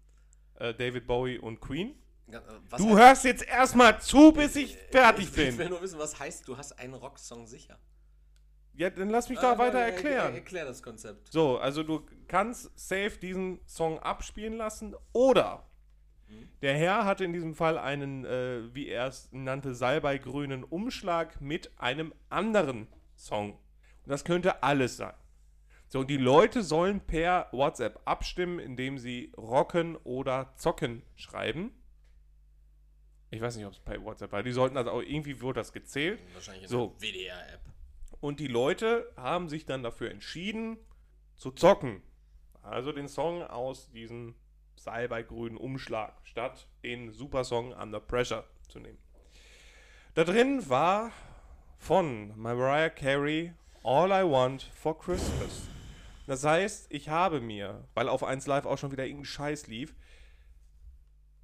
äh, David Bowie und Queen. Äh, was Du hörst jetzt erstmal zu, bis ich fertig ich, Ich will bin. nur wissen, was heißt, du hast einen Rocksong sicher. Ja, dann lass mich Ah, da weiter warte, er- erklären. Erklär das Konzept. So, also du kannst safe diesen Song abspielen lassen oder der Herr hatte in diesem Fall einen, äh, wie er es nannte, salbeigrünen Umschlag mit einem anderen Song. Und das könnte alles sein. So, und die Leute sollen per WhatsApp abstimmen, indem sie rocken oder zocken schreiben. Ich weiß nicht, ob es bei WhatsApp war. Die sollten also auch irgendwie wurde das gezählt. Wahrscheinlich in So. der WDR-App. Und die Leute haben sich dann dafür entschieden, zu zocken. Also den Song aus diesem salbeigrünen Umschlag, statt den Supersong Under Pressure zu nehmen. Da drin war von Mariah Carey All I Want for Christmas. Das heißt, ich habe mir, weil auf 1 Live auch schon wieder irgendein Scheiß lief,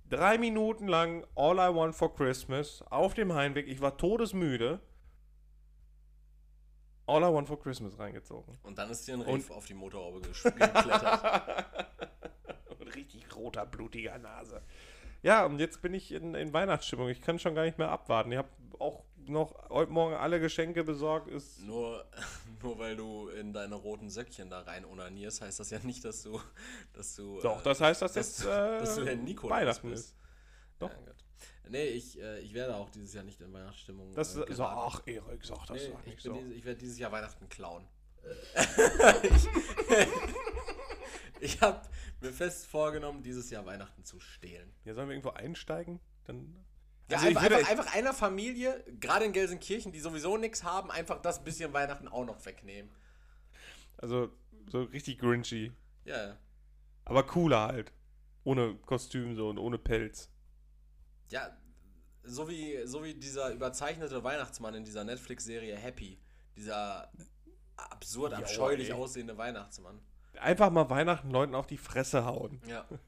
drei Minuten lang All I Want for Christmas auf dem Heimweg, ich war todesmüde, All I Want for Christmas reingezogen. Und dann ist dir ein Riff auf die Motorhaube geklettert. Und richtig roter, blutiger Nase. Ja, und jetzt bin ich in, in Weihnachtsstimmung. Ich kann schon gar nicht mehr abwarten. Ich habe auch noch heute Morgen alle Geschenke besorgt. Ist nur, nur weil du in deine roten Söckchen da rein onanierst, heißt das ja nicht, dass du. Dass du doch, äh, das heißt, dass dass- jetzt äh, dass du der Nikolaus Weihnachten bist. ist. Doch. Ja. Nee, ich, äh, ich werde auch dieses Jahr nicht in Weihnachtsstimmung. Das äh, ist ach, Erik, sag das Nee, doch ich, nicht bin so. dieses, ich werde dieses Jahr Weihnachten klauen. ich ich habe mir fest vorgenommen, dieses Jahr Weihnachten zu stehlen. Ja, sollen wir irgendwo einsteigen? Dann. Ja, Also ich einfach, einfach, einfach einer Familie, gerade in Gelsenkirchen, die sowieso nichts haben, einfach das bisschen Weihnachten auch noch wegnehmen. Also, so richtig grinchy. Ja, ja. Aber cooler halt. Ohne Kostüm so und ohne Pelz. Ja, so wie, so wie dieser überzeichnete Weihnachtsmann in dieser Netflix-Serie Happy. Dieser absurd, Jo, abscheulich ey. aussehende Weihnachtsmann. Einfach mal Weihnachten Leuten auf die Fresse hauen. Ja.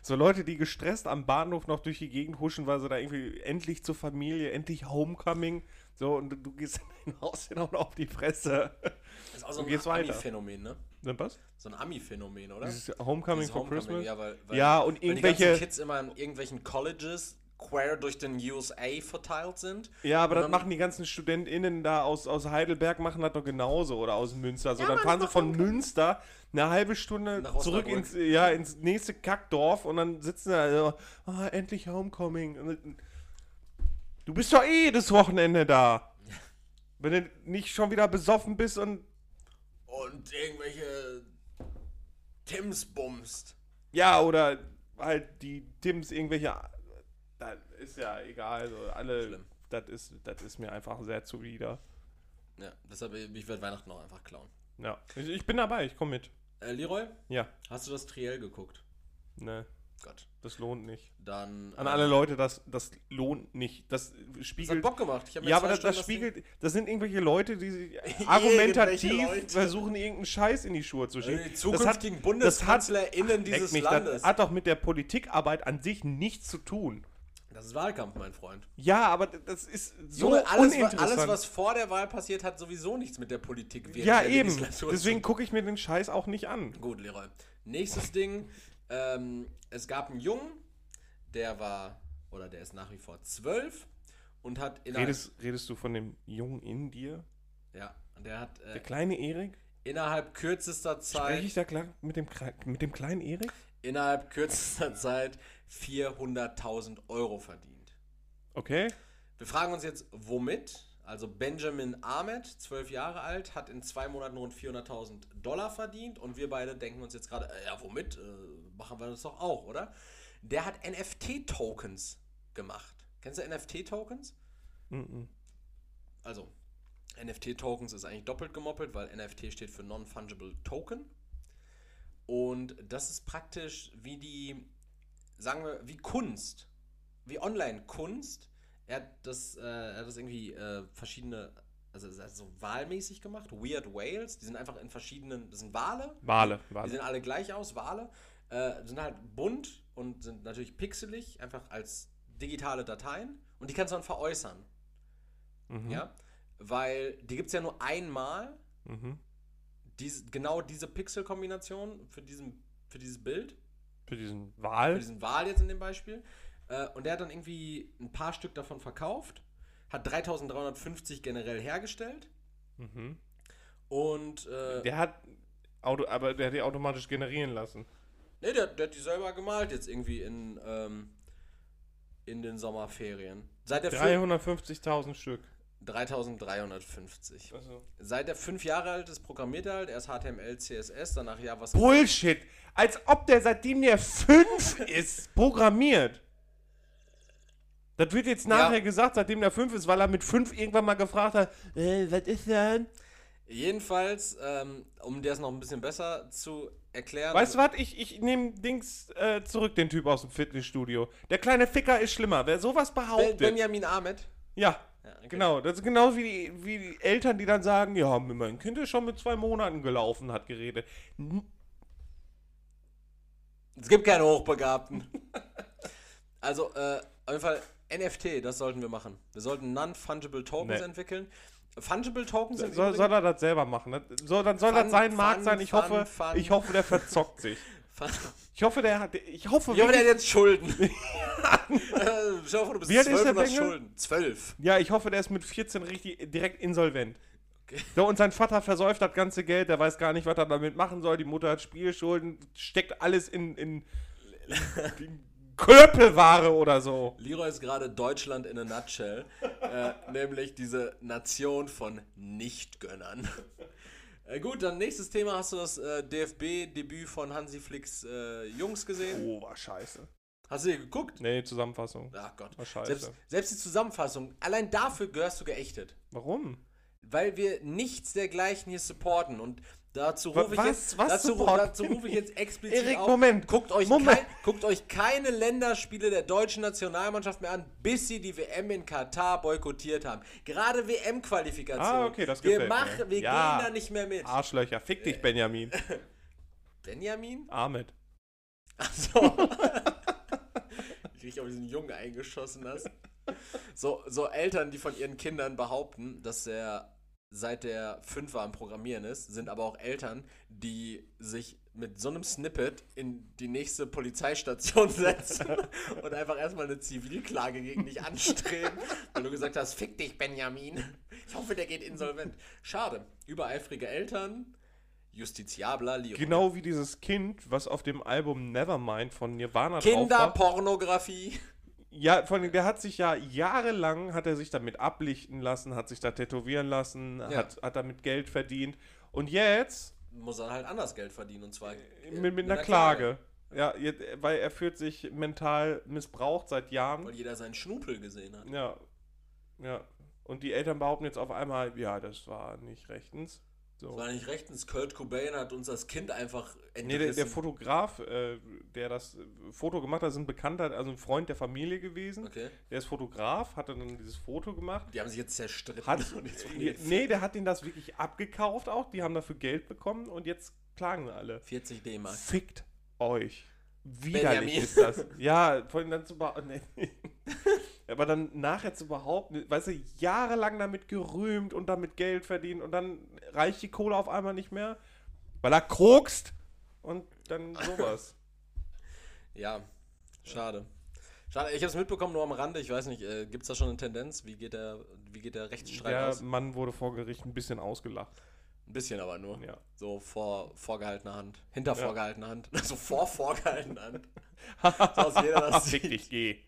So Leute, die gestresst am Bahnhof noch durch die Gegend huschen, weil sie da irgendwie endlich zur Familie, endlich Homecoming. So, und du, du gehst in Haus hin und auf die Fresse. Das ist auch so ein. Ami-Phänomen, ne? Dann was? So ein Ami-Phänomen, oder? Dieses Homecoming Dieses for Homecoming, Christmas? Ja, weil, weil, Ja, und irgendwelche- ganzen Kids immer in irgendwelchen Colleges quer durch den USA verteilt sind. Ja, aber das dann- machen die ganzen StudentInnen da aus, aus Heidelberg, machen das doch genauso oder aus Münster. So, Ja, dann fahren sie von. Münster eine halbe Stunde zurück ins, ja, ins nächste Kackdorf und dann sitzen da so, ah, endlich Homecoming. Du bist doch eh das Wochenende da. Wenn du nicht schon wieder besoffen bist und Und irgendwelche Tims bumst. ja, oder halt die Tims irgendwelche, das ist ja egal, so alle, Schlimm. das ist, das ist mir einfach sehr zuwider. Ja, deshalb, ich werde Weihnachten auch einfach klauen. Ja, ich, ich bin dabei, ich komme mit. Äh, Leroy, Ja, hast du das Triell geguckt? ne. Gott. Das lohnt nicht. Dann. An äh, alle Leute, das, das lohnt nicht. Das Das hat spiegelt. Bock gemacht. Ich Ja, aber das, das Stunden spiegelt. Das sind irgendwelche Leute, die argumentativ Leute. versuchen, irgendeinen Scheiß in die Schuhe zu schieben. Die Das zukünftigen hat- BundeskanzlerInnen Leck dieses mich, Landes. Das hat doch mit der Politikarbeit an sich nichts zu tun. Das ist Wahlkampf, mein Freund. Ja, aber das ist so Junge, alles, alles, was vor der Wahl passiert, hat sowieso nichts mit der Politik während ja, der eben. Deswegen gucke ich mir den Scheiß auch nicht an. Gut, Leroy. Nächstes Ding. Ähm, es gab einen Jungen, der war, oder der ist nach wie vor zwölf und hat innerhalb, Redest, redest du von dem Jungen in dir? ja, der hat Der äh, kleine Erik? innerhalb kürzester Spreche Zeit, ich da klar mit dem, mit dem kleinen Erik? innerhalb kürzester Zeit 400.000 Euro verdient. Okay. Wir fragen uns jetzt, womit? Also Benjamin Ahmed, zwölf Jahre alt, hat in zwei Monaten rund 400.000 Dollar verdient und wir beide denken uns jetzt gerade, äh, ja, womit? Äh, machen wir das doch auch, oder? Der hat NFT-Tokens gemacht. Kennst du NFT-Tokens? Mhm. Also, NFT-Tokens ist eigentlich doppelt gemoppelt, weil NFT steht für Non-Fungible Token. Und das ist praktisch wie die, sagen wir, wie Kunst, wie Online-Kunst. Er hat das, äh, er hat das irgendwie äh, verschiedene, also es ist so wahlmäßig gemacht. Weird Whales, die sind einfach in verschiedenen, das sind Wale, Wale. die Wale. sehen alle gleich aus, Wale. Äh, sind halt bunt und sind natürlich pixelig, einfach als digitale Dateien. Und die kannst du dann veräußern. Mhm. Ja? Weil die gibt es ja nur einmal, Mhm. diese, genau diese Pixel-Kombination für, diesen, für dieses Bild, Für diesen für Wal. diesen Wal jetzt in dem Beispiel. Äh, und der hat dann irgendwie ein paar Stück davon verkauft, hat 3350 generell hergestellt Mhm. und äh, Der hat Auto, aber der hat die automatisch generieren lassen. nee, der, der hat die selber gemalt jetzt irgendwie in, ähm, in den Sommerferien. Seit der fün- 350.000 Stück. 3350. Also. Seit er fünf Jahre alt ist, programmiert er halt. Erst HTML, CSS, danach JavaScript. Bullshit! Als ob der seitdem der fünf ist, programmiert. Das wird jetzt nachher gesagt, seitdem der fünf ist, weil er mit fünf irgendwann mal gefragt hat, äh, was ist denn? Jedenfalls, ähm, um dir das noch ein bisschen besser zu erklären. Weißt du was? Ich, ich nehme Dings äh, zurück, den Typ aus dem Fitnessstudio. Der kleine Ficker ist schlimmer. Wer sowas Ben, behauptet. Benjamin Ahmed. ja, Ja, okay. genau. Das ist genauso wie die, wie die Eltern, die dann sagen, ja, mein Kind ist schon mit zwei Monaten gelaufen, hat geredet. Es gibt keine Hochbegabten. also, äh, auf jeden Fall NFT, das sollten wir machen. Wir sollten Non-Fungible Tokens Nee. entwickeln. Fungible Tokens sind Soll, soll er das selber machen? Soll, dann soll Fun, das sein Markt sein. Ich fun, hoffe, fun. ich hoffe, der verzockt sich. Ich hoffe, der hat. Ich hoffe, Ich hoffe, der hat jetzt Schulden. Äh, Schau vor, du bist Wie alt ist 12 der und hast Bengel? Schulden. 12. ja, ich hoffe, der ist mit 14 richtig direkt insolvent. So, und sein Vater versäuft das ganze Geld, der weiß gar nicht, was er damit machen soll. Die Mutter hat Spielschulden, steckt alles in, in, in Klöppelware oder so. Leroy ist gerade Deutschland in a nutshell, äh, nämlich diese Nation von Nichtgönnern. Äh, gut, dann nächstes Thema. Hast du das äh, DFB-Debüt von Hansi Flicks äh, Jungs gesehen? Oh, war scheiße. Hast du dir geguckt? Nee, Zusammenfassung. Ach Gott. War scheiße. Selbst, selbst die Zusammenfassung, allein dafür gehörst du geächtet. Warum? Weil wir nichts dergleichen hier supporten und dazu rufe ich jetzt, was dazu, dazu rufe ich jetzt explizit Erik, auf. Moment. Guckt euch, Moment. Kein, guckt euch keine Länderspiele der deutschen Nationalmannschaft mehr an, bis sie die WM in Katar boykottiert haben. Gerade WM-Qualifikation. Ah, okay, das wir gefällt machen, mir. Wir Ja. gehen da nicht mehr mit. Arschlöcher, fick dich, Benjamin. Benjamin? Ahmed. Achso. ich richtig auf diesen Jungen eingeschossen hast. So, so Eltern, die von ihren Kindern behaupten, dass er seit der 5 war am Programmieren ist, sind aber auch Eltern, die sich mit so einem Snippet in die nächste Polizeistation setzen und einfach erstmal eine Zivilklage gegen dich anstreben, weil du gesagt hast, fick dich, Benjamin. Ich hoffe, der geht insolvent. Schade. Übereifrige Eltern, justiziabler Leo. Genau wie dieses Kind, was auf dem Album Nevermind von Nirvana drauf war. Kinderpornografie. Ja, vor allem, der hat sich ja jahrelang, hat er sich damit ablichten lassen, hat sich da tätowieren lassen, Ja. hat, hat damit Geld verdient. Und jetzt muss er halt anders Geld verdienen und zwar äh, mit, mit einer Klage. Ja, jetzt, weil er fühlt sich mental missbraucht seit Jahren. Weil jeder seinen Schnupel gesehen hat. Ja. Ja. Und die Eltern behaupten jetzt auf einmal, ja, das war nicht rechtens. Das So. war nicht rechtens. Kurt Cobain hat uns als Kind einfach Nee, der, der Fotograf, äh, der das Foto gemacht hat, ist ein Bekannter, also ein Freund der Familie gewesen. Okay. Der ist Fotograf, hat dann dieses Foto gemacht. Die haben sich jetzt zerstritten. Hat, jetzt nee, der hat ihn das wirklich abgekauft auch. Die haben dafür Geld bekommen und jetzt klagen sie alle. 40 D-Mark. Fickt euch. Widerlich Benjamin. ist das. Ja, vor allem dann zu behaupten. Nee. Aber dann nachher zu behaupten, weißt du, jahrelang damit gerühmt und damit Geld verdient und dann reicht die Kohle auf einmal nicht mehr, weil er kokst und dann sowas. Ja, schade. Schade, ich habe es mitbekommen, nur am Rande. Ich weiß nicht, äh, gibt es da schon eine Tendenz? Wie geht der, wie geht der Rechtsstreit Der aus? Mann wurde vor Gericht ein bisschen ausgelacht. Ein bisschen aber nur. Ja. So vor vorgehaltener Hand. Hinter Ja. vorgehaltener Hand. Also vor vorgehaltener Hand. so aus jeder das Fick dich, geh.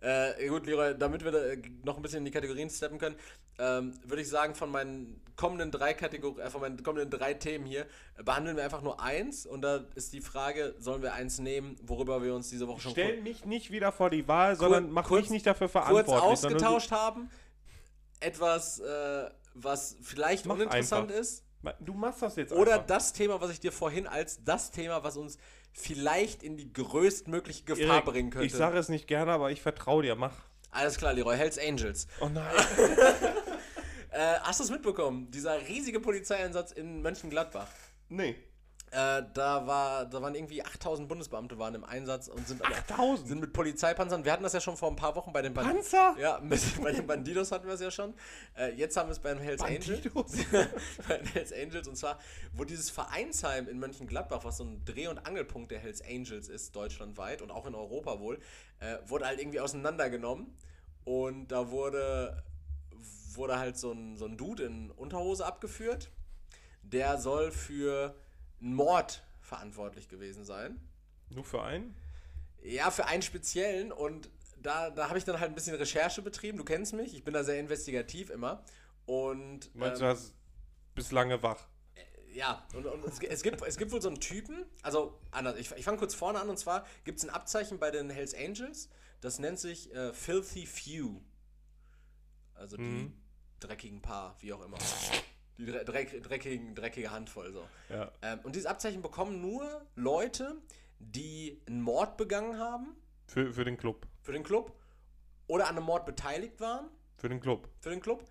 Äh, gut, Leroy, damit wir da, äh, noch ein bisschen in die Kategorien steppen können, ähm, würde ich sagen, von meinen kommenden drei Kategorien, äh, von meinen kommenden drei Themen hier, äh, behandeln wir einfach nur eins und da ist die Frage, sollen wir eins nehmen, worüber wir uns diese Woche schon Stell mich nicht wieder vor die Wahl, sondern mach kurz- mich nicht dafür kurz verantwortlich. sondern ausgetauscht haben. Etwas, äh, was vielleicht Mach uninteressant einfach. ist. Du, du machst das jetzt Oder einfach. das Thema, was ich dir vorhin als das Thema, was uns vielleicht in die größtmögliche Gefahr Erik, bringen könnte. Ich sage es nicht gerne, aber ich vertraue dir. Mach. Alles klar, Leroy, Hells Angels. Oh nein. Äh, hast du es mitbekommen? Dieser riesige Polizeieinsatz in Mönchengladbach. nee. Äh, da, war, da waren irgendwie 8000 Bundesbeamte waren im Einsatz und sind, 8000? sind mit Polizeipanzern. Wir hatten das ja schon vor ein paar Wochen bei den Bandidos. Panzer? Ja, mit, bei den Bandidos hatten wir es ja schon. Äh, jetzt haben wir es beim Hells Angels. Bei den Hells Angels. Und zwar, wo dieses Vereinsheim in Mönchengladbach, was so ein Dreh- und Angelpunkt der Hells Angels ist, deutschlandweit und auch in Europa wohl, äh, wurde halt irgendwie auseinandergenommen. Und da wurde, wurde halt so ein, so ein Dude in Unterhose abgeführt. Der soll für einen Mord verantwortlich gewesen sein. Nur für einen? Ja, für einen speziellen und da, da habe ich dann halt ein bisschen Recherche betrieben. Du kennst mich, ich bin da sehr investigativ immer. Und Meinst ähm, du, hast bis lange wach? ja, und, und es, es, gibt, es gibt wohl so einen Typen, also anders, ich, ich fange kurz vorne an und zwar gibt es ein Abzeichen bei den Hells Angels, das nennt sich äh, Filthy Few. Also die Mhm. dreckigen Paar, wie auch immer. Die dre dreck, dreckigen, dreckige Handvoll so. Ja. Ähm, und dieses Abzeichen bekommen nur Leute, die einen Mord begangen haben Für, für den Club. für den Club oder an einem Mord beteiligt waren Für den Club. für den Club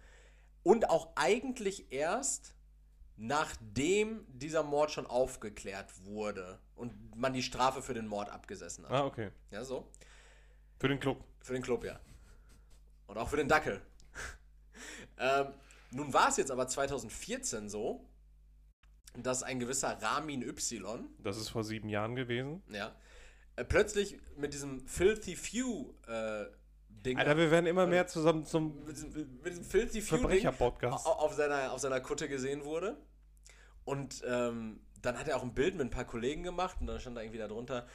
und auch eigentlich erst nachdem dieser Mord schon aufgeklärt wurde und man die Strafe für den Mord abgesessen hat. Ah, okay. Ja, so. Für den Club. Für den Club, ja. Und auch für den Dackel. ähm, nun war es jetzt aber 2014 so, dass ein gewisser Ramin Y, Das ist vor sieben Jahren gewesen. ja, äh, plötzlich mit diesem Filthy Few äh, Ding Alter, wir werden immer mehr zusammen zum mit diesem, mit diesem Filthy Few Verbrecher-Podcast. au- auf seiner, auf seiner Kutte gesehen wurde. Und ähm, dann hat er auch ein Bild mit ein paar Kollegen gemacht und dann stand da irgendwie darunter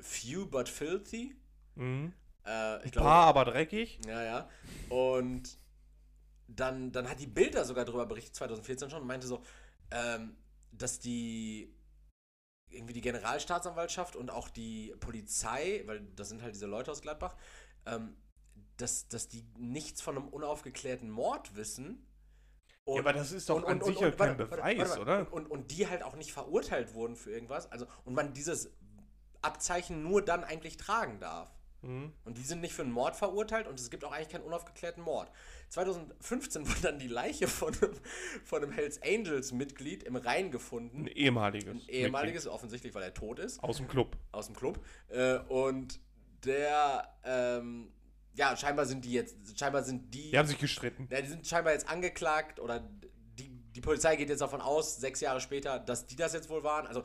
Few but filthy. Mhm. Äh, ich glaube, Paar, aber dreckig. ja, ja. Und dann, dann hat die Bilder sogar darüber berichtet, 2014 schon, und meinte so, ähm, dass die irgendwie die Generalstaatsanwaltschaft und auch die Polizei, weil das sind halt diese Leute aus Gladbach, ähm, dass, dass die nichts von einem unaufgeklärten Mord wissen. Ja, aber das ist doch an sich ja kein warte, Beweis, warte, warte, oder? Und, und, und die halt auch nicht verurteilt wurden für irgendwas. Also, und man dieses Abzeichen nur dann eigentlich tragen darf. Mhm. Und die sind nicht für einen Mord verurteilt und es gibt auch eigentlich keinen unaufgeklärten Mord. 2015 wurde dann die Leiche von einem, von einem Hells Angels Mitglied im Rhein gefunden. Ein ehemaliges. Ein ehemaliges, offensichtlich, weil er tot ist, Mitglied. Aus dem Club. aus dem Club. Äh, und der, ähm, ja, scheinbar sind die jetzt, scheinbar sind die, Die haben sich gestritten. ja, die sind scheinbar jetzt angeklagt oder die, Polizei geht jetzt davon aus, sechs Jahre später, dass die das jetzt wohl waren. Also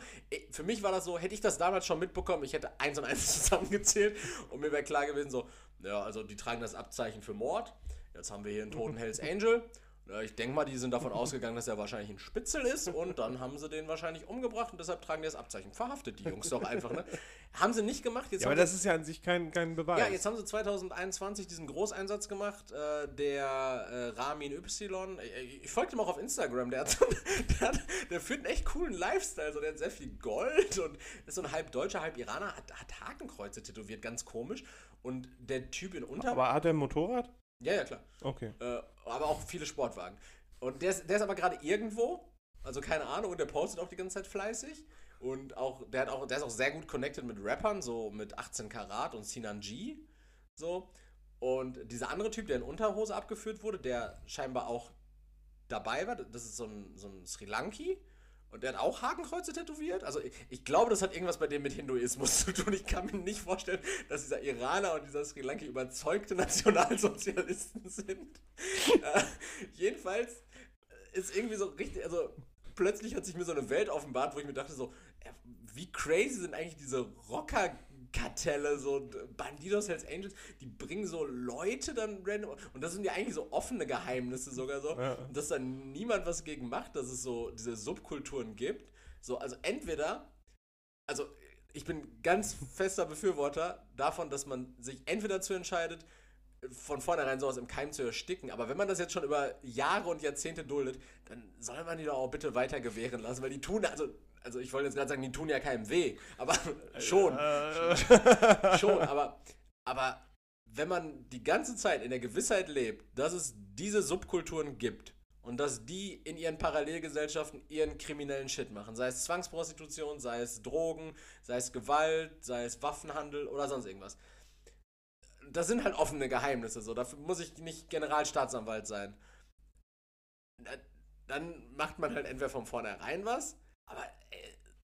für mich war das so, hätte ich das damals schon mitbekommen, ich hätte eins und eins zusammengezählt und mir wäre klar gewesen, so, ja, also die tragen das Abzeichen für Mord. Jetzt haben wir hier einen toten Hells Angel. Ja, Ich denke mal, die sind davon ausgegangen, dass er wahrscheinlich ein Spitzel ist und dann haben sie den wahrscheinlich umgebracht und deshalb tragen die das Abzeichen. Verhaftet die Jungs doch einfach, ne? Haben sie nicht gemacht. Jetzt Ja, aber das ist ja an sich kein, kein Beweis. ja, jetzt haben sie 2021 diesen Großeinsatz gemacht, äh, der äh, Ramin Y. Ich, ich folge ihm auch auf Instagram, der, hat so, der, hat, der führt einen echt coolen Lifestyle. So, der hat sehr viel Gold und ist so ein halb Deutscher, halb Iraner, hat, hat Hakenkreuze tätowiert, ganz komisch. Und der Typ in Unter. aber hat er ein Motorrad? Ja, ja, klar. Okay. Äh, aber auch viele Sportwagen. Und der ist, der ist aber gerade irgendwo, also keine Ahnung, und der postet auch die ganze Zeit fleißig. Und auch, der hat auch, der ist auch sehr gut connected mit Rappern, so mit 18 Karat und Sinan G. So. Und dieser andere Typ, der in Unterhose abgeführt wurde, der scheinbar auch dabei war, das ist so ein, so ein Sri Lanki. Und der hat auch Hakenkreuze tätowiert. Also ich, ich, glaube, das hat irgendwas bei dem mit Hinduismus zu tun. Ich kann mir nicht vorstellen, dass dieser Iraner und dieser Sri Lanki überzeugte Nationalsozialisten sind. äh, jedenfalls ist irgendwie so richtig, also plötzlich hat sich mir so eine Welt offenbart, wo ich mir dachte so, wie crazy sind eigentlich diese Rocker Kartelle, so Bandidos, Hells Angels, die bringen so Leute dann random. Und das sind ja eigentlich so offene Geheimnisse sogar so. Ja. Dass dann niemand was gegen macht, dass es so diese Subkulturen gibt. So, also entweder, also ich bin ganz fester Befürworter davon, dass man sich entweder dazu entscheidet, von vornherein sowas im Keim zu ersticken. Aber wenn man das jetzt schon über Jahre und Jahrzehnte duldet, dann soll man die doch auch bitte weiter gewähren lassen, weil die tun, also also ich wollte jetzt gerade sagen, die tun ja keinem weh, aber schon. Schon, aber, aber wenn man die ganze Zeit in der Gewissheit lebt, dass es diese Subkulturen gibt und dass die in ihren Parallelgesellschaften ihren kriminellen Shit machen, sei es Zwangsprostitution, sei es Drogen, sei es Gewalt, sei es Waffenhandel oder sonst irgendwas. Das sind halt offene Geheimnisse, so. Dafür muss ich nicht Generalstaatsanwalt sein. Dann macht man halt entweder von vornherein was aber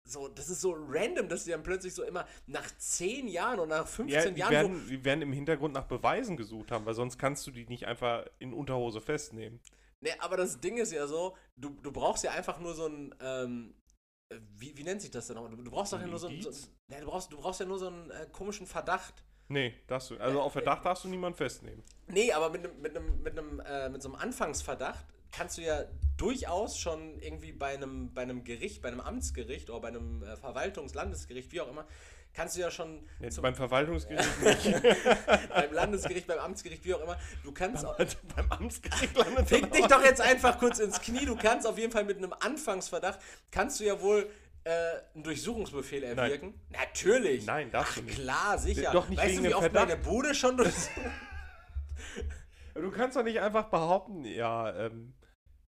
so, das ist so random, dass die dann plötzlich so immer nach 10 Jahren oder nach 15 ja, die Jahren. Werden, die werden im Hintergrund nach Beweisen gesucht haben, weil sonst kannst du die nicht einfach in Unterhose festnehmen. Ne, aber das Ding ist ja so, du, du brauchst ja einfach nur so ein, ähm, äh, wie, wie nennt sich das denn noch? Du, du brauchst doch ja nur so, so ne, du brauchst, du brauchst ja nur so einen äh, komischen Verdacht. Nee, darfst du. Also auf Verdacht darfst du niemanden festnehmen. Nee, aber mit einem, mit einem, mit einem, äh, mit so einem Anfangsverdacht kannst du ja durchaus schon irgendwie bei einem, bei einem Gericht, bei einem Amtsgericht oder bei einem äh, Verwaltungslandesgericht, wie auch immer, kannst du ja schon. Ja, beim Verwaltungsgericht nicht. beim Landesgericht, beim Amtsgericht, wie auch immer. Du kannst beim, auch, beim Amtsgericht landet Fick dich doch jetzt einfach kurz ins Knie. Du kannst auf jeden Fall mit einem Anfangsverdacht, kannst du ja wohl äh, einen Durchsuchungsbefehl erwirken. Nein. Natürlich. Nein, darfst du nicht. Klar, sicher. Doch nicht weißt du, wie oft Verdacht? meine Bude schon durch. Du kannst doch nicht einfach behaupten, ja, ähm,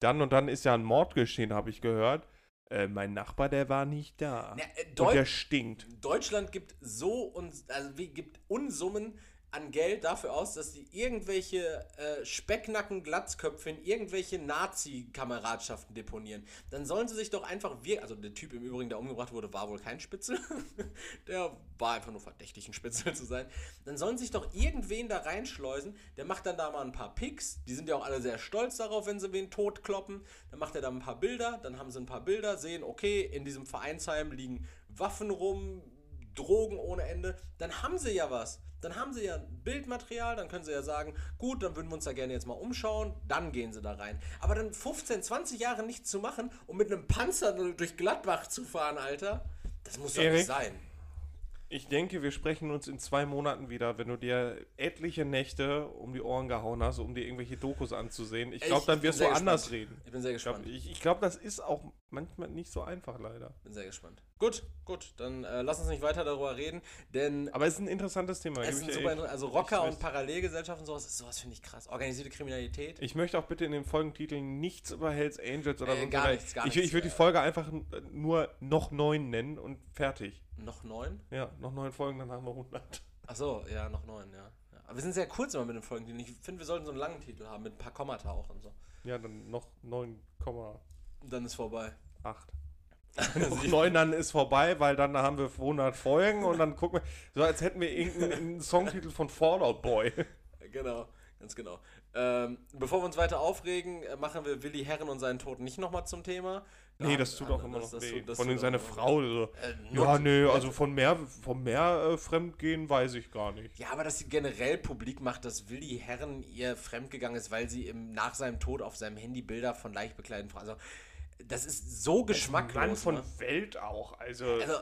dann und dann ist ja ein Mord geschehen, habe ich gehört. Äh, mein Nachbar, der war nicht da. Na, äh, und der stinkt. Deutschland gibt so und also gibt Unsummen an Geld dafür aus, dass sie irgendwelche äh, Specknacken, Glatzköpfe in irgendwelche Nazi-Kameradschaften deponieren. Dann sollen sie sich doch einfach wir also der Typ im Übrigen, der umgebracht wurde, war wohl kein Spitzel. der war einfach nur verdächtig, ein Spitzel zu sein. Dann sollen sich doch irgendwen da reinschleusen. Der macht dann da mal ein paar Pics. Die sind ja auch alle sehr stolz darauf, wenn sie wen totkloppen. Dann macht er da ein paar Bilder. Dann haben sie ein paar Bilder, sehen, okay, in diesem Vereinsheim liegen Waffen rum, Drogen ohne Ende. Dann haben sie ja was dann haben sie ja Bildmaterial, dann können sie ja sagen, gut, dann würden wir uns da gerne jetzt mal umschauen, dann gehen sie da rein. Aber dann 15, 20 Jahre nichts zu machen und mit einem Panzer durch Gladbach zu fahren, Alter, das muss doch Erik, nicht sein. Ich denke, wir sprechen uns in zwei Monaten wieder, wenn du dir etliche Nächte um die Ohren gehauen hast, um dir irgendwelche Dokus anzusehen. Ich glaube, dann wirst du anders reden. Ich bin sehr gespannt. Ich glaube, glaub, das ist auch manchmal nicht so einfach, leider. Bin sehr gespannt. Gut, gut, dann äh, lass uns nicht weiter darüber reden, denn. Aber es ist ein interessantes Thema. Es ist super also Rocker und Parallelgesellschaften, sowas, sowas finde ich krass. Organisierte Kriminalität. Ich möchte auch bitte in den Folgentiteln nichts über Hells Angels oder äh, so. Gar nichts, gar ich, nichts. Ich würde die Folge einfach nur noch neun nennen und fertig. Noch neun? Ja, noch neun Folgen, dann haben wir 100. Ach so, ja, noch neun, ja. ja. Aber wir sind sehr kurz immer mit den Folgen. Ich finde, wir sollten so einen langen Titel haben, mit ein paar Kommata auch und so. Ja, dann noch 9, dann ist vorbei. 8. noch 9, dann ist vorbei, weil dann haben wir 100 Folgen und dann gucken wir, so als hätten wir irgendeinen Songtitel von Fallout Boy. Genau, ganz genau. Ähm, bevor wir uns weiter aufregen, äh, machen wir Willi Herren und seinen Tod nicht nochmal zum Thema. Nee, das tut auch immer noch weh. Von tut seiner Frau. So. Äh, ja, nee, also von mehr, von mehr äh, Fremdgehen weiß ich gar nicht. Ja, aber dass sie generell publik macht, dass Willi Herren ihr fremdgegangen ist, weil sie im, nach seinem Tod auf seinem Handy Bilder von leicht bekleideten Frauen. Also, das ist so geschmacklos. Mann von ne? Welt auch. Also, also,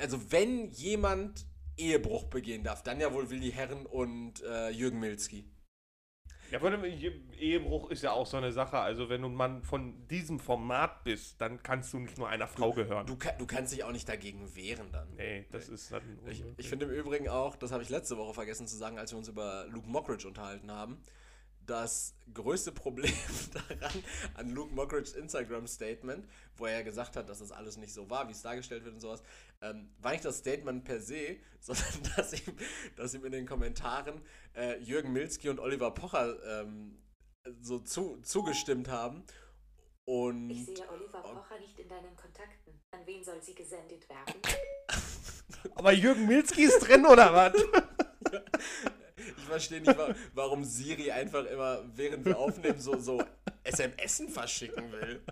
also, wenn jemand Ehebruch begehen darf, dann ja wohl Willi Herren und äh, Jürgen Milzki. Ja, Ehebruch ist ja auch so eine Sache. Also, wenn du ein Mann von diesem Format bist, dann kannst du nicht nur einer Frau du, gehören. Du, du, kannst dich auch nicht dagegen wehren dann. Nee, das nee. ist dann. Ich, ich finde im Übrigen auch, das habe ich letzte Woche vergessen zu sagen, als wir uns über Luke Mockridge unterhalten haben, das größte Problem daran, an Luke Mockridge's Instagram-Statement, wo er ja gesagt hat, dass das alles nicht so war, wie es dargestellt wird und sowas, ähm, war nicht das Statement per se, sondern dass ihm, dass ihm in den Kommentaren äh, Jürgen Milski und Oliver Pocher ähm, so zu, zugestimmt haben. Und Ich sehe Oliver Pocher nicht in deinen Kontakten. An wen soll sie gesendet werden? Aber Jürgen Milski ist drin, oder was? ich verstehe nicht, wa- warum Siri einfach immer, während wir aufnehmen, so, so SMSen verschicken will.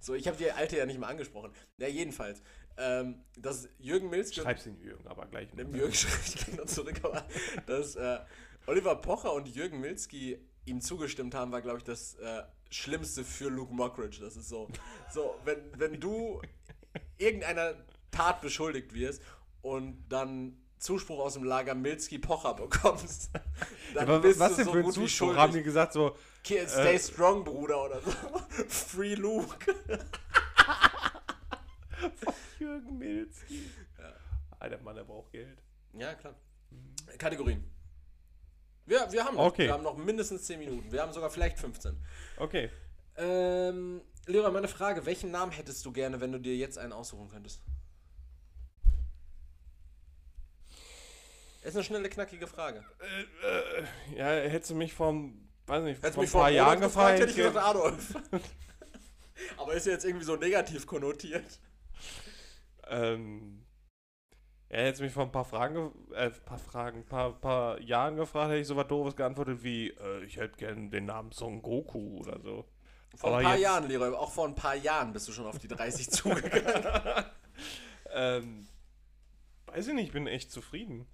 So, ich habe die alte ja nicht mal angesprochen. Ja, jedenfalls. Ähm, dass Jürgen und Schreib's den Jürgen, aber gleich. Nimm Jürgen schreibt gleich noch zurück, aber dass äh, Oliver Pocher und Jürgen Milski ihm zugestimmt haben, war, glaube ich, das äh, Schlimmste für Luke Mockridge. Das ist so, so wenn, wenn du irgendeiner Tat beschuldigt wirst und dann Zuspruch aus dem Lager Milski Pocher bekommst, dann Aber bist was du denn so für ein gut wie Zuspruch? schuldig. Haben die gesagt so, Ki- Stay äh, strong, Bruder, oder so. Free Luke. Jürgen Milski. Alter Mann, der braucht Geld. Ja, klar. Kategorien. Wir, wir haben noch. Okay. Wir haben noch mindestens 10 Minuten. Wir haben sogar vielleicht 15. Okay. Ähm, Leroy, meine Frage: Welchen Namen hättest du gerne, wenn du dir jetzt einen aussuchen könntest? Ist eine schnelle, knackige Frage. Äh, ja, hättest du mich vom, weiß nicht, Hättest vor mich ein vor paar Jahren gefragt, gefragt. hätte ich gesagt Adolf. Aber ist ja jetzt irgendwie so negativ konnotiert. ähm, ja, hättest du mich vor ein paar Fragen, ge- äh, paar Fragen, paar, paar Jahren gefragt, hätte ich so was doofes geantwortet wie, äh, ich hätte gern den Namen Son Goku oder so. Vor Aber ein paar jetzt- Jahren, Leroy, auch vor ein paar Jahren bist du schon auf die 30 zugegangen. Ähm, weiß ich nicht, ich bin echt zufrieden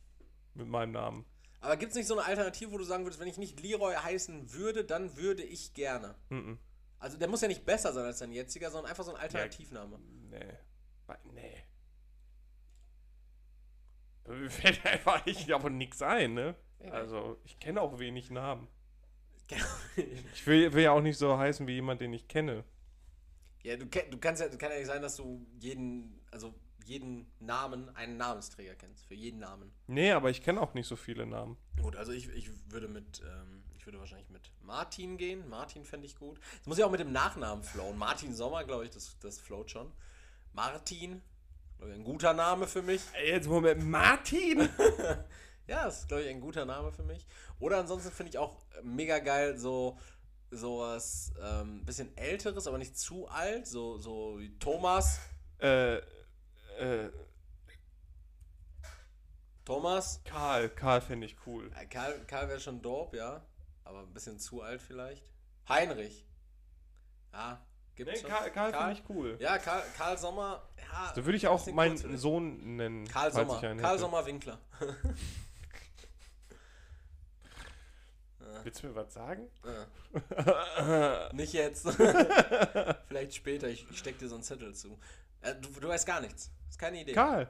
mit meinem Namen. Aber gibt es nicht so eine Alternative, wo du sagen würdest, wenn ich nicht Leroy heißen würde, dann würde ich gerne? Mhm. Also der muss ja nicht besser sein als dein jetziger, sondern einfach so ein Alternativname. Nee. Nee. Mir fällt einfach echt aber nichts ein, ne? Ja. Also, ich kenne auch wenig Namen. Ich will, will ja auch nicht so heißen wie jemand, den ich kenne. ja, du, du kannst ja, kann ja nicht sein, dass du jeden, also jeden Namen einen Namensträger kennst. Für jeden Namen. Nee, aber ich kenne auch nicht so viele Namen. Gut, also ich, ich würde mit, ähm, ich würde wahrscheinlich mit Martin gehen. Martin fände ich gut. Es muss ja auch mit dem Nachnamen flowen. Martin Sommer, glaube ich, das, das float schon. Martin, glaube ich, ein guter Name für mich. Ey, Jetzt Moment, Martin? Ja, das ist, glaube ich, ein guter Name für mich. Oder ansonsten finde ich auch mega geil, so sowas ähm, bisschen älteres, aber nicht zu alt, so, so wie Thomas. äh, äh, Thomas. Karl. Karl fände ich cool. Äh, Karl, Karl wäre schon dope, ja. Aber ein bisschen zu alt vielleicht. Heinrich. Ja, gibt's Nee, schon. Karl, Karl finde ich cool. Ja, Karl, Karl Sommer. Ja, So würde ich auch meinen. Sohn nennen. Karl Sommer. Karl. Sommer Winkler. Willst du mir was sagen? Ja. Nicht jetzt. Vielleicht später. Ich, ich steck dir so einen Zettel zu. Äh, du, du weißt gar nichts. Das ist keine Idee. Karl.